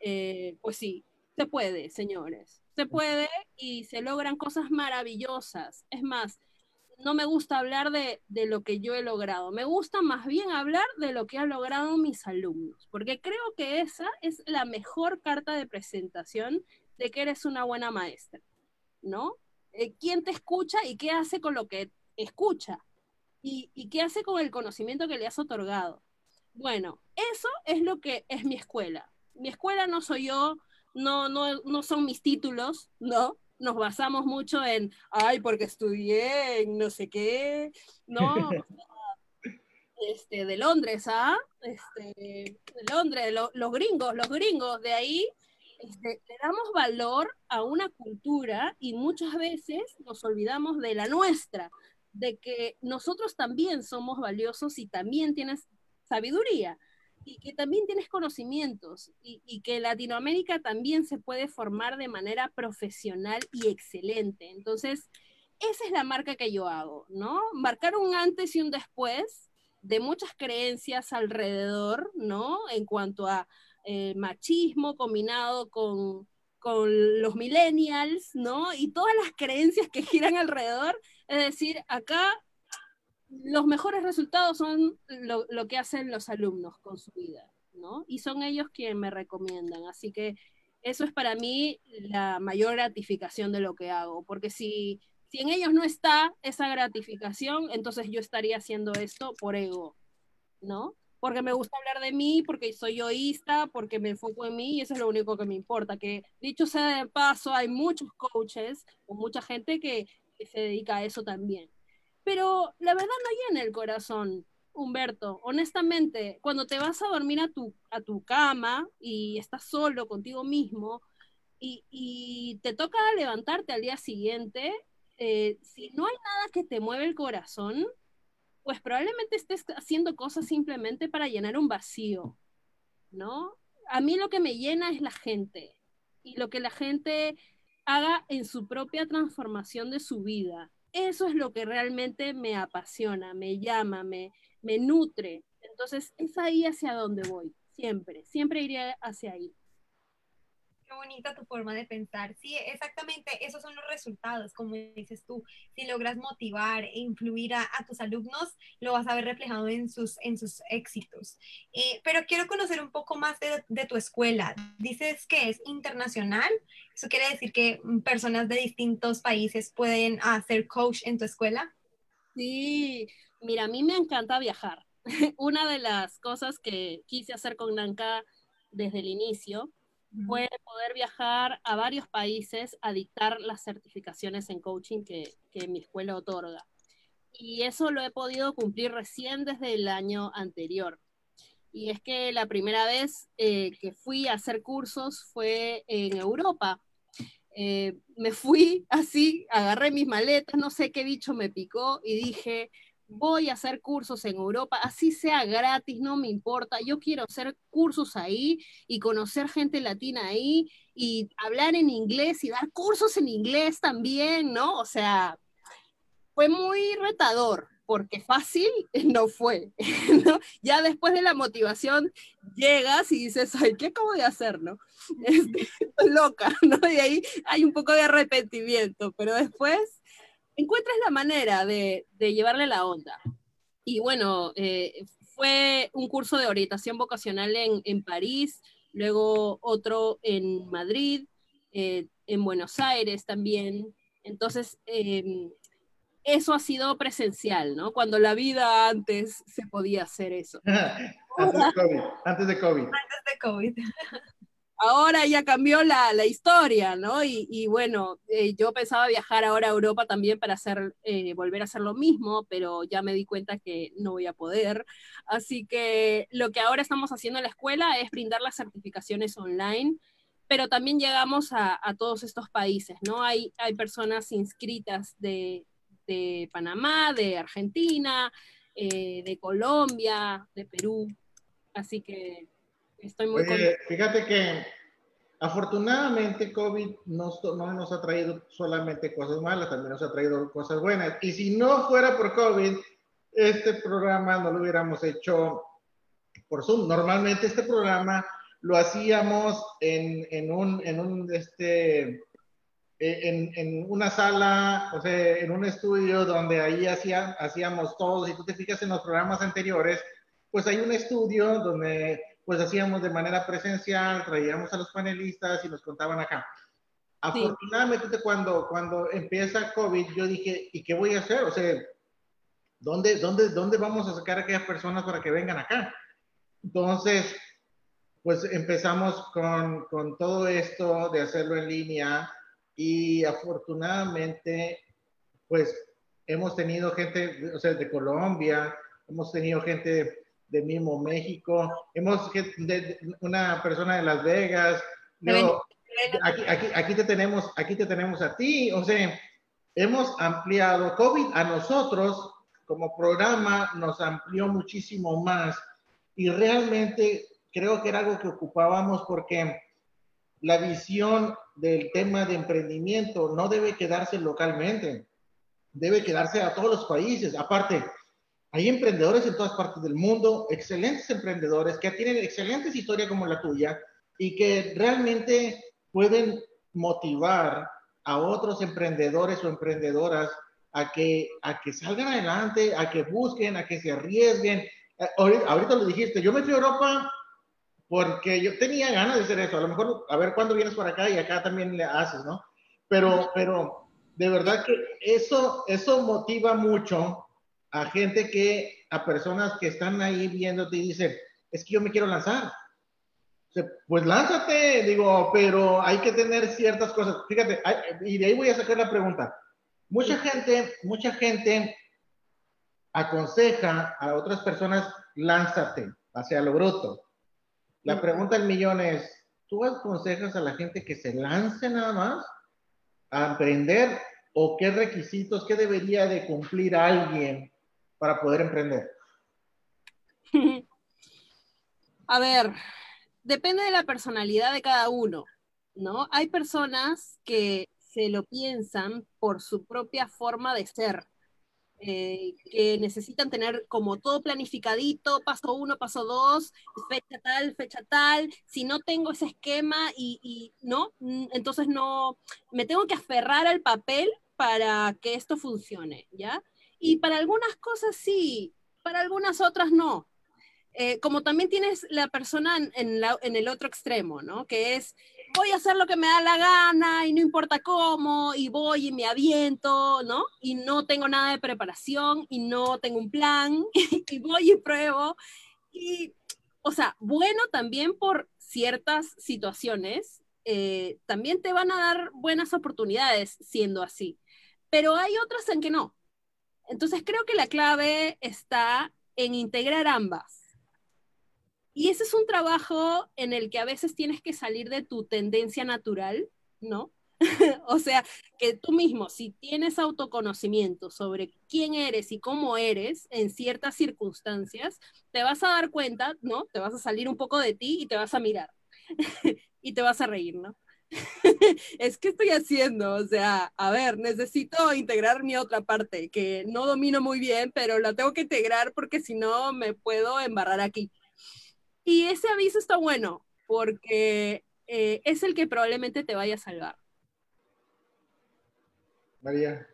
eh, pues sí, se puede, señores. Se puede y se logran cosas maravillosas. Es más, no me gusta hablar de, lo que yo he logrado, me gusta más bien hablar de lo que han logrado mis alumnos, porque creo que esa es la mejor carta de presentación de que eres una buena maestra, ¿no? Eh, ¿Quién te escucha y qué hace con lo que escucha? Y, y qué hace con el conocimiento que le has otorgado. Bueno, eso es lo que es mi escuela. Mi escuela no soy yo, no, no, no son mis títulos, ¿no? Nos basamos mucho en, ay, porque estudié en no sé qué, no, este, de Londres, ¿ah? Este, de Londres, los gringos, los gringos, de ahí este, le damos valor a una cultura y muchas veces nos olvidamos de la nuestra, de que nosotros también somos valiosos y también tienes sabiduría y que también tienes conocimientos y, que Latinoamérica también se puede formar de manera profesional y excelente. Entonces, esa es la marca que yo hago, ¿no? Marcar un antes y un después de muchas creencias alrededor, ¿no? En cuanto a eh, machismo combinado con, con los millennials, ¿no? Y todas las creencias que giran alrededor. Es decir, acá los mejores resultados son lo, que hacen los alumnos con su vida, ¿no? Y son ellos quienes me recomiendan. Así que eso es para mí la mayor gratificación de lo que hago, porque si, si en ellos no está esa gratificación, entonces yo estaría haciendo esto por ego, ¿no? Porque me gusta hablar de mí, porque soy yoísta, porque me enfoco en mí y eso es lo único que me importa. Que dicho sea de paso, hay muchos coaches o mucha gente que se dedica a eso también pero la verdad no llena el corazón, Humberto. Honestamente, cuando te vas a dormir a tu, a tu cama y estás solo contigo mismo y, te toca levantarte al día siguiente, eh, si no hay nada que te mueve el corazón, pues probablemente estés haciendo cosas simplemente para llenar un vacío, ¿no? A mí lo que me llena es la gente y lo que la gente haga en su propia transformación de su vida eso es lo que realmente me apasiona, me llama, me, me nutre. Entonces es ahí hacia donde voy, siempre, siempre iré hacia ahí. Qué bonita tu forma de pensar. Sí, exactamente, esos son los resultados, como dices tú. Si logras motivar e influir a, tus alumnos, lo vas a ver reflejado en sus, en sus éxitos. Eh, pero quiero conocer un poco más de, de, tu escuela. Dices que es internacional. ¿Eso quiere decir que personas de distintos países pueden hacer coach en tu escuela? Sí, mira, a mí me encanta viajar. Una de las cosas que quise hacer con Nanka desde el inicio puede poder viajar a varios países a dictar las certificaciones en coaching que, que mi escuela otorga. y eso lo he podido cumplir recién desde el año anterior. Y es que la primera vez eh, que fui a hacer cursos fue en Europa. Eh, me fui así, agarré mis maletas, no sé qué bicho me picó y dije, voy a hacer cursos en Europa, así sea gratis, no me importa, yo quiero hacer cursos ahí y conocer gente latina ahí y hablar en inglés y dar cursos en inglés también, ¿no? O sea, fue muy retador, porque fácil no fue, ¿no? Ya después de la motivación llegas y dices, ay, ¿qué acabo de hacer, no? Este, loca, ¿no? Y ahí hay un poco de arrepentimiento, pero después encuentras la manera de, llevarle la onda. Y bueno, eh, fue un curso de orientación vocacional en, París, luego otro en Madrid, eh, en Buenos Aires también. Entonces, em, eso ha sido presencial, ¿no? Cuando la vida antes se podía hacer eso. antes de COVID. Antes de COVID. Antes de COVID ahora ya cambió la, historia, ¿no? Y, bueno, eh, yo pensaba viajar ahora a Europa también para hacer, eh, volver a hacer lo mismo, pero ya me di cuenta que no voy a poder. Así que lo que ahora estamos haciendo en la escuela es brindar las certificaciones online, pero también llegamos a, todos estos países, ¿no? Hay, hay personas inscritas de, Panamá, de Argentina, eh, de Colombia, de Perú, así que Estoy muy Fíjate que afortunadamente COVID no, no nos ha traído solamente cosas malas, también nos ha traído cosas buenas. Y si no fuera por COVID, este programa no lo hubiéramos hecho por Zoom. Normalmente este programa lo hacíamos en, en un, en un, este, en, en, una sala, o sea, en un estudio donde ahí hacía, hacíamos todos. Si tú te fijas en los programas anteriores, pues hay un estudio donde pues hacíamos de manera presencial, traíamos a los panelistas y nos contaban acá. Afortunadamente cuando, cuando empieza COVID, yo dije, ¿y qué voy a hacer? O sea, ¿dónde, dónde, ¿dónde vamos a sacar a aquellas personas para que vengan acá? Entonces, pues empezamos con, con todo esto de hacerlo en línea y afortunadamente, pues hemos tenido gente, o sea, de Colombia, hemos tenido gente de mismo México, hemos de, una persona de Las Vegas, aquí, aquí, aquí, te tenemos, aquí te tenemos a ti, o sea, hemos ampliado COVID a nosotros como programa nos amplió muchísimo más. Y realmente creo que era algo que ocupábamos porque la visión del tema de emprendimiento no debe quedarse localmente, debe quedarse a todos los países. Aparte, hay emprendedores en todas partes del mundo, excelentes emprendedores que tienen excelentes historias como la tuya y que realmente pueden motivar a otros emprendedores o emprendedoras a que, a que salgan adelante, a que busquen, a que se arriesguen. Eh, ahorita, lo dijiste, yo me fui a Europa porque yo tenía ganas de hacer eso. A lo mejor, a ver cuándo vienes por acá y acá también le haces, ¿no? Pero, pero de verdad que eso, eso motiva mucho a gente que, a personas que están ahí viéndote y dicen, es que yo me quiero lanzar. Pues lánzate, digo, pero hay que tener ciertas cosas. Fíjate, y de ahí voy a sacar la pregunta. Mucha gente, mucha gente aconseja a otras personas, lánzate hacia lo bruto. La pregunta del millón es, ¿tú aconsejas a la gente que se lance nada más a emprender o qué requisitos, qué debería de cumplir alguien para poder emprender? A ver, depende de la personalidad de cada uno, ¿no? Hay personas que se lo piensan por su propia forma de ser, eh, que necesitan tener como todo planificadito, paso uno, paso dos, fecha tal, fecha tal. Si no tengo ese esquema y, no, entonces no, me tengo que aferrar al papel para que esto funcione, ¿ya? Y para algunas cosas sí, para algunas otras no. Eh, como también tienes la persona en, el otro extremo, ¿no? Que es, voy a hacer lo que me da la gana y no importa cómo, y voy y me aviento, ¿no? Y no tengo nada de preparación y no tengo un plan, y voy y pruebo. Y, o sea, bueno también por ciertas situaciones, eh, también te van a dar buenas oportunidades siendo así, pero hay otras en que no Entonces creo que la clave está en integrar ambas. Y ese es un trabajo en el que a veces tienes que salir de tu tendencia natural, ¿no? o sea, que tú mismo, si tienes autoconocimiento sobre quién eres y cómo eres en ciertas circunstancias, te vas a dar cuenta, ¿no? Te vas a salir un poco de ti y te vas a mirar y te vas a reír, ¿no? es que estoy haciendo, o sea, a ver, necesito integrar mi otra parte que no domino muy bien, pero la tengo que integrar porque si no me puedo embarrar aquí. Y ese aviso está bueno porque eh, es el que probablemente te vaya a salvar. María.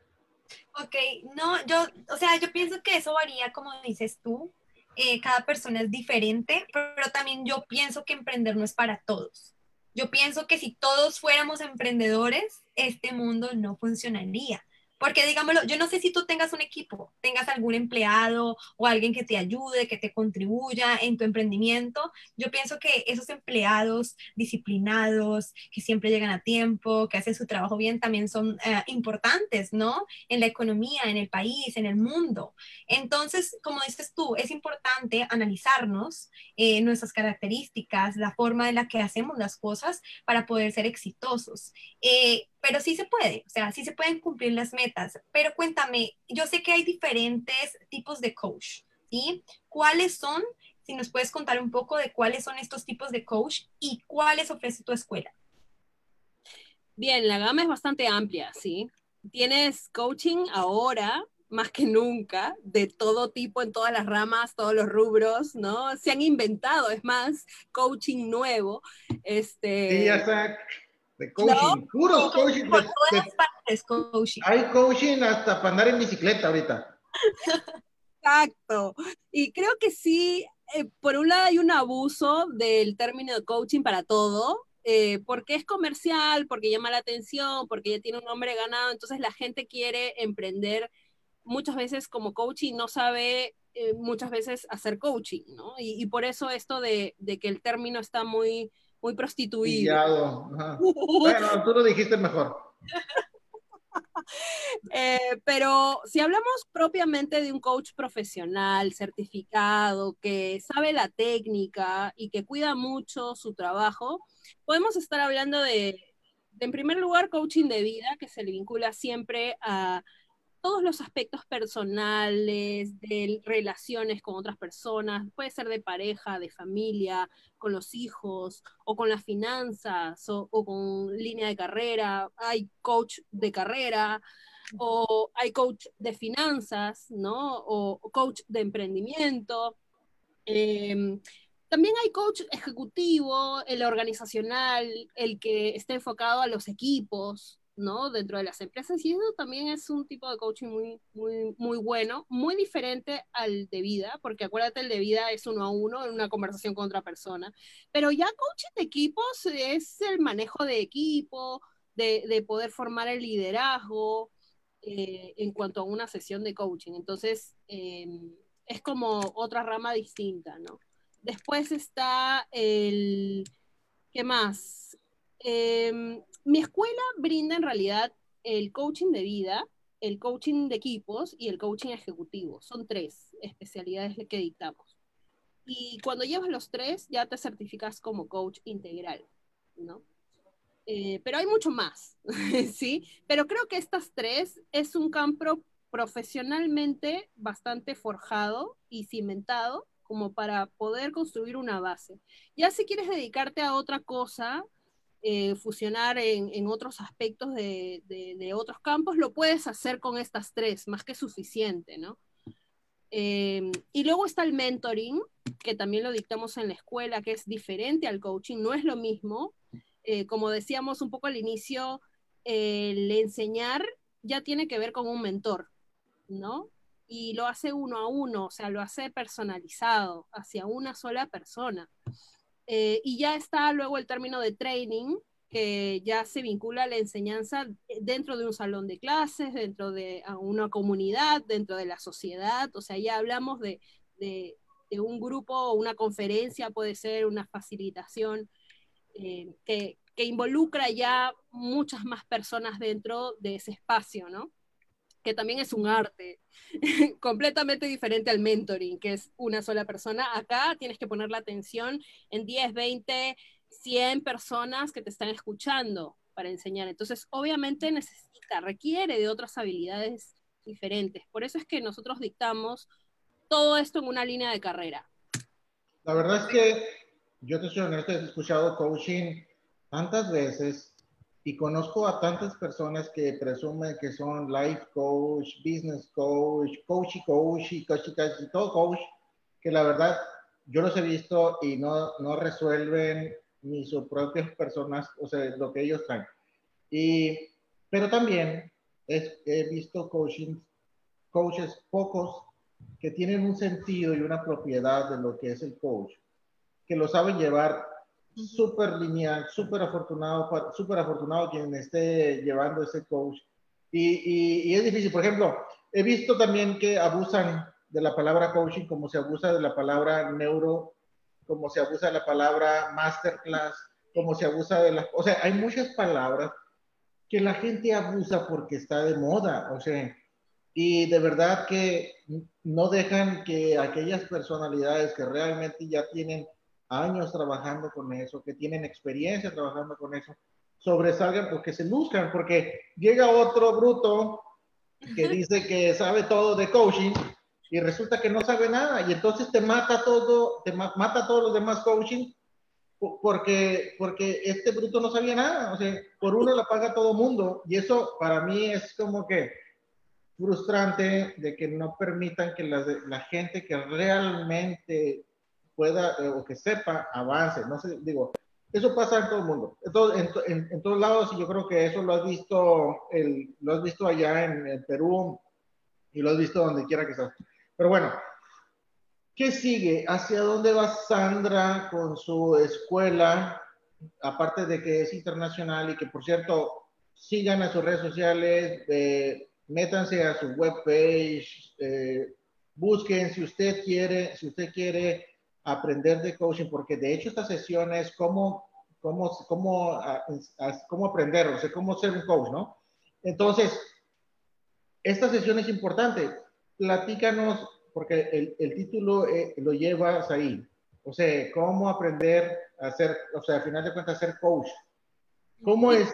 Ok, no, yo, o sea, yo pienso que eso varía como dices tú. Eh, cada persona es diferente, pero también yo pienso que emprender no es para todos. Yo pienso que si todos fuéramos emprendedores, este mundo no funcionaría. Porque digámoslo, yo no sé si tú tengas un equipo, tengas algún empleado o alguien que te ayude, que te contribuya en tu emprendimiento. Yo pienso que esos empleados disciplinados, que siempre llegan a tiempo, que hacen su trabajo bien, también son eh, importantes, ¿no? En la economía, en el país, en el mundo. Entonces, como dices tú, es importante analizarnos eh, nuestras características, la forma en la que hacemos las cosas para poder ser exitosos. Eh, pero sí se puede, o sea, sí se pueden cumplir las metas. Pero cuéntame, yo sé que hay diferentes tipos de coach, ¿sí? ¿Cuáles son? Si nos puedes contar un poco de cuáles son estos tipos de coach y cuáles ofrece tu escuela. Bien, la gama es bastante amplia, ¿sí? Tienes coaching ahora, más que nunca, de todo tipo, en todas las ramas, todos los rubros, ¿no? Se han inventado, es más, coaching nuevo. Este... Sí, ya está de coaching, puros coaching. coaching. Hay coaching hasta para andar en bicicleta ahorita. Exacto. Y creo que sí, eh, por un lado hay un abuso del término de coaching para todo, eh, porque es comercial, porque llama la atención, porque ya tiene un nombre ganado, entonces la gente quiere emprender muchas veces como coaching, no sabe eh, muchas veces hacer coaching, ¿no? Y, por eso esto de, de, que el término está muy muy prostituido. bueno, tú lo dijiste mejor. Eh, pero si hablamos propiamente de un coach profesional, certificado, que sabe la técnica y que cuida mucho su trabajo, podemos estar hablando de, de en primer lugar, coaching de vida, que se le vincula siempre a todos los aspectos personales, de relaciones con otras personas, puede ser de pareja, de familia, con los hijos, o con las finanzas, o, con línea de carrera, hay coach de carrera, o hay coach de finanzas, ¿no? O, coach de emprendimiento. Em, también hay coach ejecutivo, el organizacional, el que esté enfocado a los equipos, ¿no? Dentro de las empresas y eso también es un tipo de coaching muy, muy, muy bueno, muy diferente al de vida, porque acuérdate, el de vida es uno a uno en una conversación con otra persona, pero ya coaching de equipos es el manejo de equipo, de, poder formar el liderazgo eh, en cuanto a una sesión de coaching. Entonces, em, es como otra rama distinta, ¿no? Después está el, ¿qué más? Eh, mi escuela brinda en realidad el coaching de vida, el coaching de equipos y el coaching ejecutivo. Son tres especialidades que dictamos. Y cuando llevas los tres, ya te certificas como coach integral, ¿no? Eh, pero hay mucho más, ¿sí? Pero creo que estas tres es un campo profesionalmente bastante forjado y cimentado como para poder construir una base. Ya si quieres dedicarte a otra cosa, eh, fusionar en, otros aspectos de, otros campos, lo puedes hacer con estas tres, más que suficiente, ¿no? Em, y luego está el mentoring, que también lo dictamos en la escuela, que es diferente al coaching, no es lo mismo. Eh, como decíamos un poco al inicio, el enseñar ya tiene que ver con un mentor, ¿no? Y lo hace uno a uno, o sea, lo hace personalizado hacia una sola persona. Eh, y ya está luego el término de training, que ya se vincula a la enseñanza dentro de un salón de clases, dentro de una comunidad, dentro de la sociedad, o sea, ya hablamos de, de, un grupo, una conferencia, puede ser una facilitación eh, que, que, involucra ya muchas más personas dentro de ese espacio, ¿no? Que también es un arte, completamente diferente al mentoring, que es una sola persona. Acá tienes que poner la atención en 10, 20, 100 personas que te están escuchando para enseñar. Entonces, obviamente necesita, requiere de otras habilidades diferentes. Por eso es que nosotros dictamos todo esto en una línea de carrera. La verdad es que yo te he escuchado coaching tantas veces y conozco a tantas personas que presumen que son life coach, business coach, coach y coach y coach y, todo coach, que la verdad yo los he visto y no, no resuelven ni sus propias personas, o sea, lo que ellos traen. Y, pero también he visto coaching, coaches pocos que tienen un sentido y una propiedad de lo que es el coach, que lo saben llevar súper lineal, súper afortunado, súper afortunado quien esté llevando ese coach. Y, y, es difícil, por ejemplo, he visto también que abusan de la palabra coaching como se abusa de la palabra neuro, como se abusa de la palabra masterclass, como se abusa de las... O sea, hay muchas palabras que la gente abusa porque está de moda, o sea, y de verdad que no dejan que aquellas personalidades que realmente ya tienen años trabajando con eso, que tienen experiencia trabajando con eso, sobresalgan porque se luzcan, porque llega otro bruto que dice que sabe todo de coaching y resulta que no sabe nada y entonces te mata todo, te mata a todos los demás coaching porque, porque este bruto no sabía nada, o sea, por uno la paga todo mundo y eso para mí es como que frustrante de que no permitan que la, la gente que realmente pueda eh, o que sepa avance, no sé, digo, eso pasa en todo el mundo, en, en, todos lados y yo creo que eso lo has visto, el, lo has visto allá en, en Perú y lo has visto donde quiera que sea. Pero bueno, ¿Qué sigue? ¿Hacia dónde va Sandra con su escuela? Aparte de que es internacional y que, por cierto, sigan a sus redes sociales, eh, métanse a su webpage, eh, busquen si usted quiere, si usted quiere aprender de coaching, porque de hecho esta sesión es cómo, cómo, cómo, cómo aprender, o sea, cómo ser un coach, ¿no? Entonces, esta sesión es importante. Platícanos porque el, el título eh, lo llevas ahí. O sea, cómo aprender a ser, o sea, al final de cuentas, ser coach. ¿Cómo es?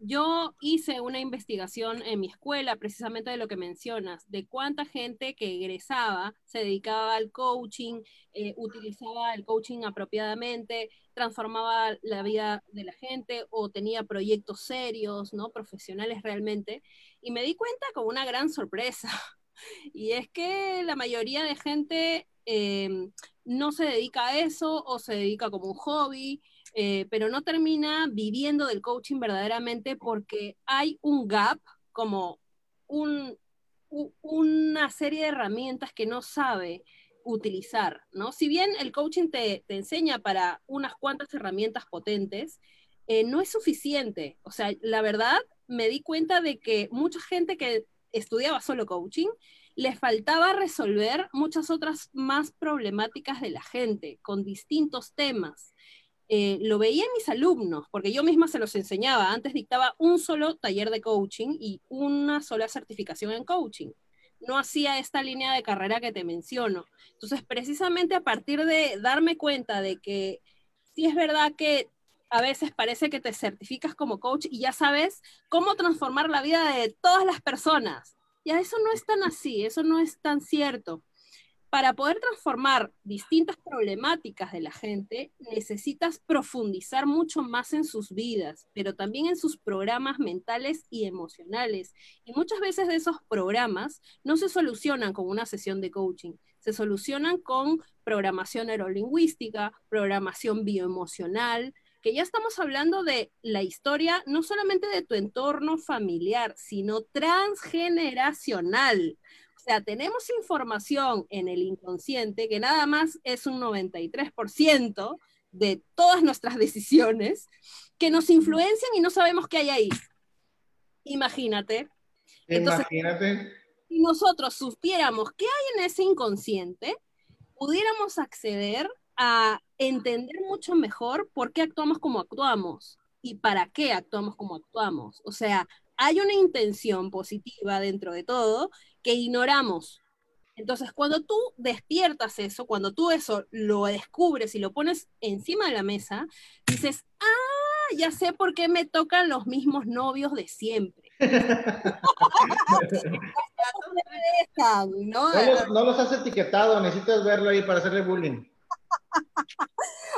Yo hice una investigación en mi escuela precisamente de lo que mencionas, de cuánta gente que egresaba se dedicaba al coaching, eh, utilizaba el coaching apropiadamente, transformaba la vida de la gente o tenía proyectos serios, ¿no? Profesionales realmente. Y me di cuenta con una gran sorpresa y es que la mayoría de gente em, no se dedica a eso o se dedica como un hobby, eh, pero no termina viviendo del coaching verdaderamente porque hay un gap, como una serie de herramientas que no sabe utilizar, ¿no? Si bien el coaching te, enseña para unas cuantas herramientas potentes, eh, no es suficiente. O sea, la verdad, me di cuenta de que mucha gente que estudiaba solo coaching, le faltaba resolver muchas otras más problemáticas de la gente con distintos temas. Eh, lo veía en mis alumnos, porque yo misma se los enseñaba. Antes dictaba un solo taller de coaching y una sola certificación en coaching. No hacía esta línea de carrera que te menciono. Entonces, precisamente a partir de darme cuenta de que sí es verdad que a veces parece que te certificas como coach y ya sabes cómo transformar la vida de todas las personas. Ya eso no es tan así, eso no es tan cierto. Para poder transformar distintas problemáticas de la gente, necesitas profundizar mucho más en sus vidas, pero también en sus programas mentales y emocionales. Y muchas veces de esos programas no se solucionan con una sesión de coaching, se solucionan con programación neurolingüística, programación bioemocional, que ya estamos hablando de la historia no solamente de tu entorno familiar, sino transgeneracional. Sea, tenemos información en el inconsciente que nada más es un 93% de todas nuestras decisiones que nos influencian y no sabemos qué hay ahí. Imagínate. Imagínate. si nosotros supiéramos qué hay en ese inconsciente, pudiéramos acceder a entender mucho mejor por qué actuamos como actuamos y para qué actuamos como actuamos. O sea, hay una intención positiva dentro de todo que ignoramos. Entonces, cuando tú despiertas eso, cuando tú eso lo descubres y lo pones encima de la mesa, dices, ah, ya sé por qué me tocan los mismos novios de siempre. ¿no? los, no los has etiquetado, necesitas verlo ahí para hacerle bullying.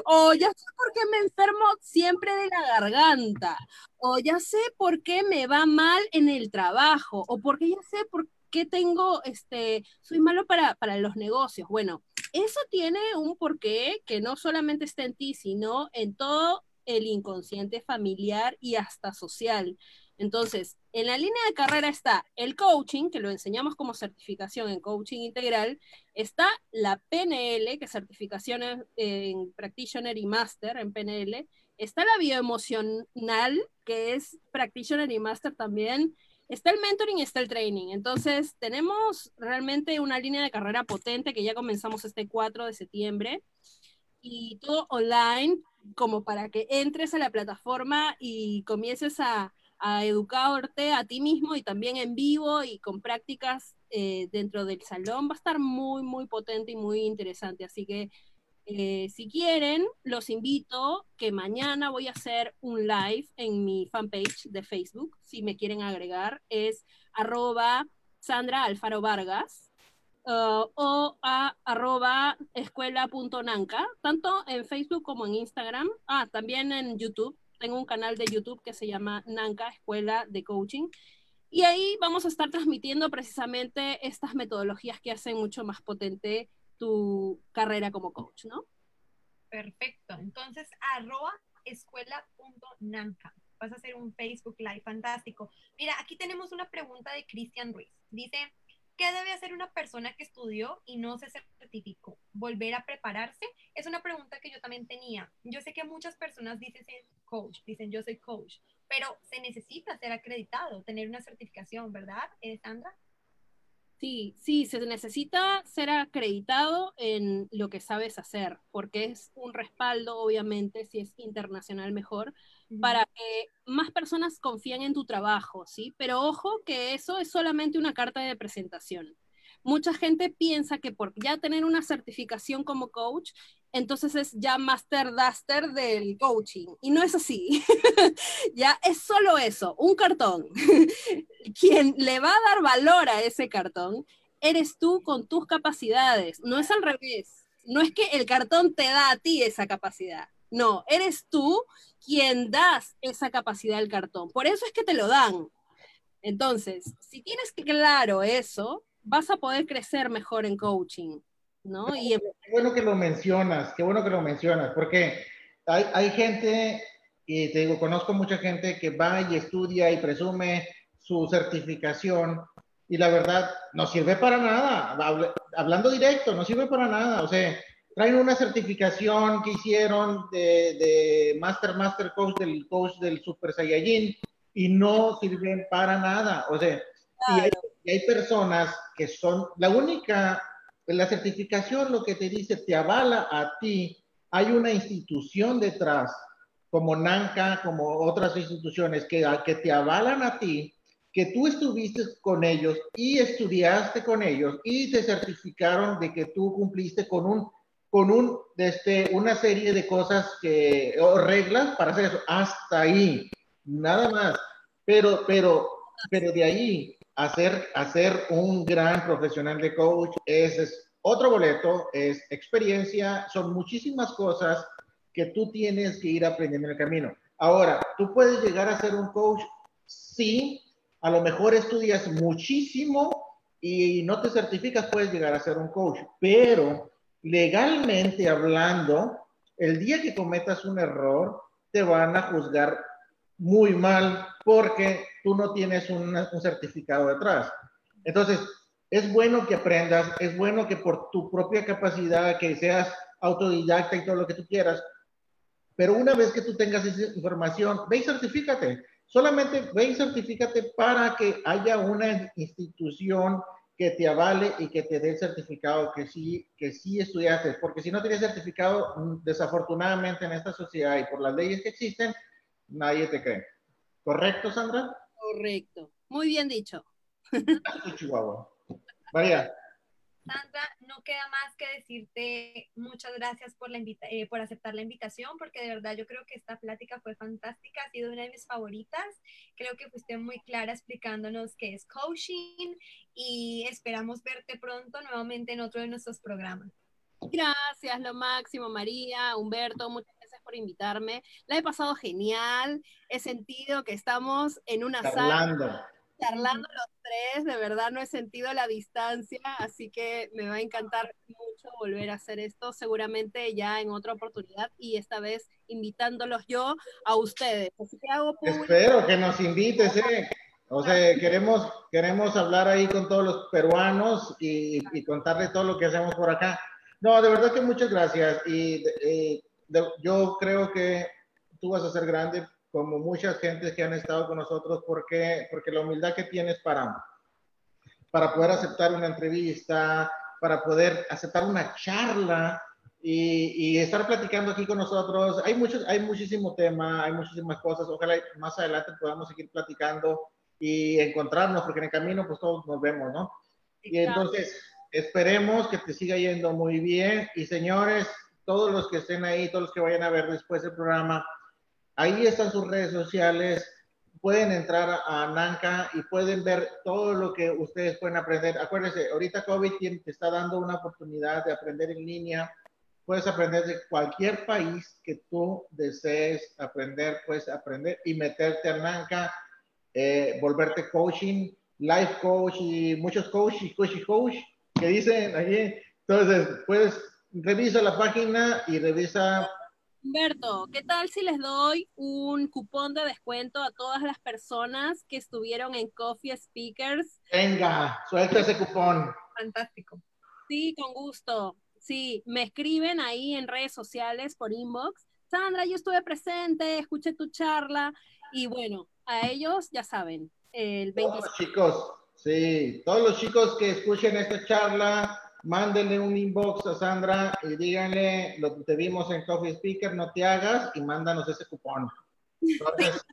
o ya sé por qué me enfermo siempre de la garganta, o ya sé por qué me va mal en el trabajo, o porque ya sé por qué tengo, este, soy malo para, para los negocios. Bueno, eso tiene un porqué que no solamente está en ti, sino en todo el inconsciente familiar y hasta social. Entonces, en la línea de carrera está el coaching, que lo enseñamos como certificación en coaching integral, está la PNL, que es certificación en, Practitioner y Master en PNL, está la bioemocional, que es Practitioner y Master también, está el mentoring y está el training. Entonces, tenemos realmente una línea de carrera potente que ya comenzamos este 4 de septiembre y todo online como para que entres a la plataforma y comiences a educarte a ti mismo y también en vivo y con prácticas eh, dentro del salón. Va a estar muy, muy potente y muy interesante. Así que eh, si quieren, los invito que mañana voy a hacer un live en mi fanpage de Facebook. Si me quieren agregar, es arroba Sandra Alfaro Vargas. Uh, o a arroba escuela.nanca, tanto en Facebook como en Instagram. Ah, también en YouTube tengo un canal de YouTube que se llama Nanka Escuela de Coaching. Y ahí vamos a estar transmitiendo precisamente estas metodologías que hacen mucho más potente tu carrera como coach, ¿no? Perfecto. Entonces, arroba escuela.nanka. Vas a hacer un Facebook Live fantástico. Mira, aquí tenemos una pregunta de Cristian Ruiz. Dice, ¿Qué debe hacer una persona que estudió y no se certificó? ¿Volver a prepararse? Es una pregunta que yo también tenía. Yo sé que muchas personas dicen coach, dicen yo soy coach, pero se necesita ser acreditado, tener una certificación, ¿verdad, eh, Sandra? Sí, sí, se necesita ser acreditado en lo que sabes hacer, porque es un respaldo, obviamente, si es internacional mejor, para que más personas confíen en tu trabajo, ¿sí? Pero ojo que eso es solamente una carta de presentación. Mucha gente piensa que por ya tener una certificación como coach, entonces es ya master duster del coaching. Y no es así. ya es solo eso, un cartón. Quien le va a dar valor a ese cartón eres tú con tus capacidades. No es al revés. No es que el cartón te da a ti esa capacidad. No, eres tú quien das esa capacidad al cartón. Por eso es que te lo dan. Entonces, si tienes claro eso, vas a poder crecer mejor en coaching, ¿no? Y Qué bueno que lo mencionas, qué bueno que lo mencionas, porque hay, hay gente, y te digo, conozco mucha gente que va y estudia y presume su certificación y la verdad no sirve para nada. Hablando directo, no sirve para nada. O sea, traen una certificación que hicieron de, Master Master Coach del coach del Super Saiyajin y no sirven para nada. O sea, y, hay, personas que son, la única, la certificación lo que te dice, te avala a ti, hay una institución detrás, como NANCA, como otras instituciones que, que te avalan a ti, que tú estuviste con ellos y estudiaste con ellos y te certificaron de que tú cumpliste con un con un, este, una serie de cosas que, o reglas para hacer eso. Hasta ahí, nada más. Pero, pero, pero de ahí, hacer, hacer un gran profesional de coach es, otro boleto, es experiencia, son muchísimas cosas que tú tienes que ir aprendiendo en el camino. Ahora, tú puedes llegar a ser un coach, sí, a lo mejor estudias muchísimo y no te certificas, puedes llegar a ser un coach, pero legalmente hablando, el día que cometas un error, te van a juzgar muy mal porque tú no tienes un certificado detrás. Entonces, es bueno que aprendas, es bueno que por tu propia capacidad, que seas autodidacta y todo lo que tú quieras, pero una vez que tú tengas esa información, ve y certifícate. Solamente ve y certifícate para que haya una institución que te avale y que te dé el certificado que sí, que sí estudiaste, porque si no tienes certificado, mm, desafortunadamente en esta sociedad y por las leyes que existen, nadie te cree. ¿Correcto, Sandra? Correcto. Muy bien dicho. Chihuahua. María. Sandra, no queda más que decirte muchas gracias por, la eh, por aceptar la invitación, porque de verdad yo creo que esta plática fue fantástica, ha sido una de mis favoritas. Creo que fuiste muy clara explicándonos qué es coaching y esperamos verte pronto nuevamente en otro de nuestros programas. Gracias, lo máximo, María, Humberto, muchas por invitarme. La he pasado genial, he sentido que estamos en una sala charlando los tres, de verdad no he sentido la distancia, así que me va a encantar mucho volver a hacer esto, seguramente ya en otra oportunidad y esta vez invitándolos yo a ustedes. Así que hago Espero que nos invites, ¿eh? O sea, queremos, queremos hablar ahí con todos los peruanos y, y contarles todo lo que hacemos por acá. No, de verdad que muchas gracias y eh, yo creo que tú vas a ser grande como muchas gentes que han estado con nosotros, porque, porque la humildad que tienes para, para poder aceptar una entrevista, para poder aceptar una charla y, y, estar platicando aquí con nosotros. Hay, muchos, hay muchísimo tema, hay muchísimas cosas. Ojalá más adelante podamos seguir platicando y encontrarnos, porque en el camino pues todos nos vemos, ¿no? Y entonces esperemos que te siga yendo muy bien. Y señores, todos los que estén ahí, todos los que vayan a ver después el programa, Ahí están sus redes sociales. Pueden entrar a Nanka y pueden ver todo lo que ustedes pueden aprender. Acuérdense, ahorita COVID te está dando una oportunidad de aprender en línea. Puedes aprender de cualquier país que tú desees aprender, puedes aprender y meterte a Nanka, eh, volverte coaching, life coach y muchos coach y coach y coach que dicen allí. Entonces, puedes revisa la página y revisa Humberto, ¿qué tal si les doy un cupón de descuento a todas las personas que estuvieron en Coffee Speakers? Venga, suelta ese cupón. Fantástico. Sí, con gusto. Sí, me escriben ahí en redes sociales por inbox. Sandra, yo estuve presente, escuché tu charla y bueno, a ellos ya saben, el 25. Todos los chicos, sí, todos los chicos que escuchen esta charla, mándenle un inbox a Sandra y díganle lo que te vimos en Coffee Speaker, no te hagas y mándanos ese cupón. Entonces,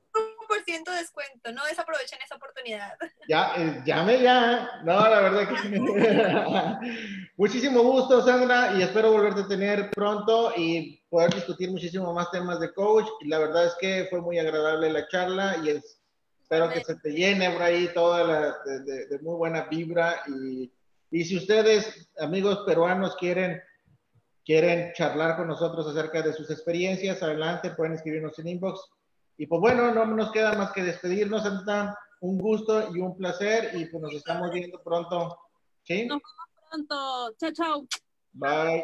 ciento de descuento, no desaprovechen esa oportunidad. Ya, eh, llame ya. No, la verdad que muchísimo gusto, Sandra, y espero volverte a tener pronto y poder discutir muchísimo más temas de coach. Y la verdad es que fue muy agradable la charla y espero que se te llene por ahí toda la de muy buena vibra y y si ustedes, amigos peruanos, quieren, quieren charlar con nosotros acerca de sus experiencias, adelante, pueden escribirnos en inbox. Y pues bueno, no nos queda más que despedirnos, Santa. Un gusto y un placer y pues nos estamos viendo pronto. ¿Sí? Nos vemos pronto. Chao, chao. Bye.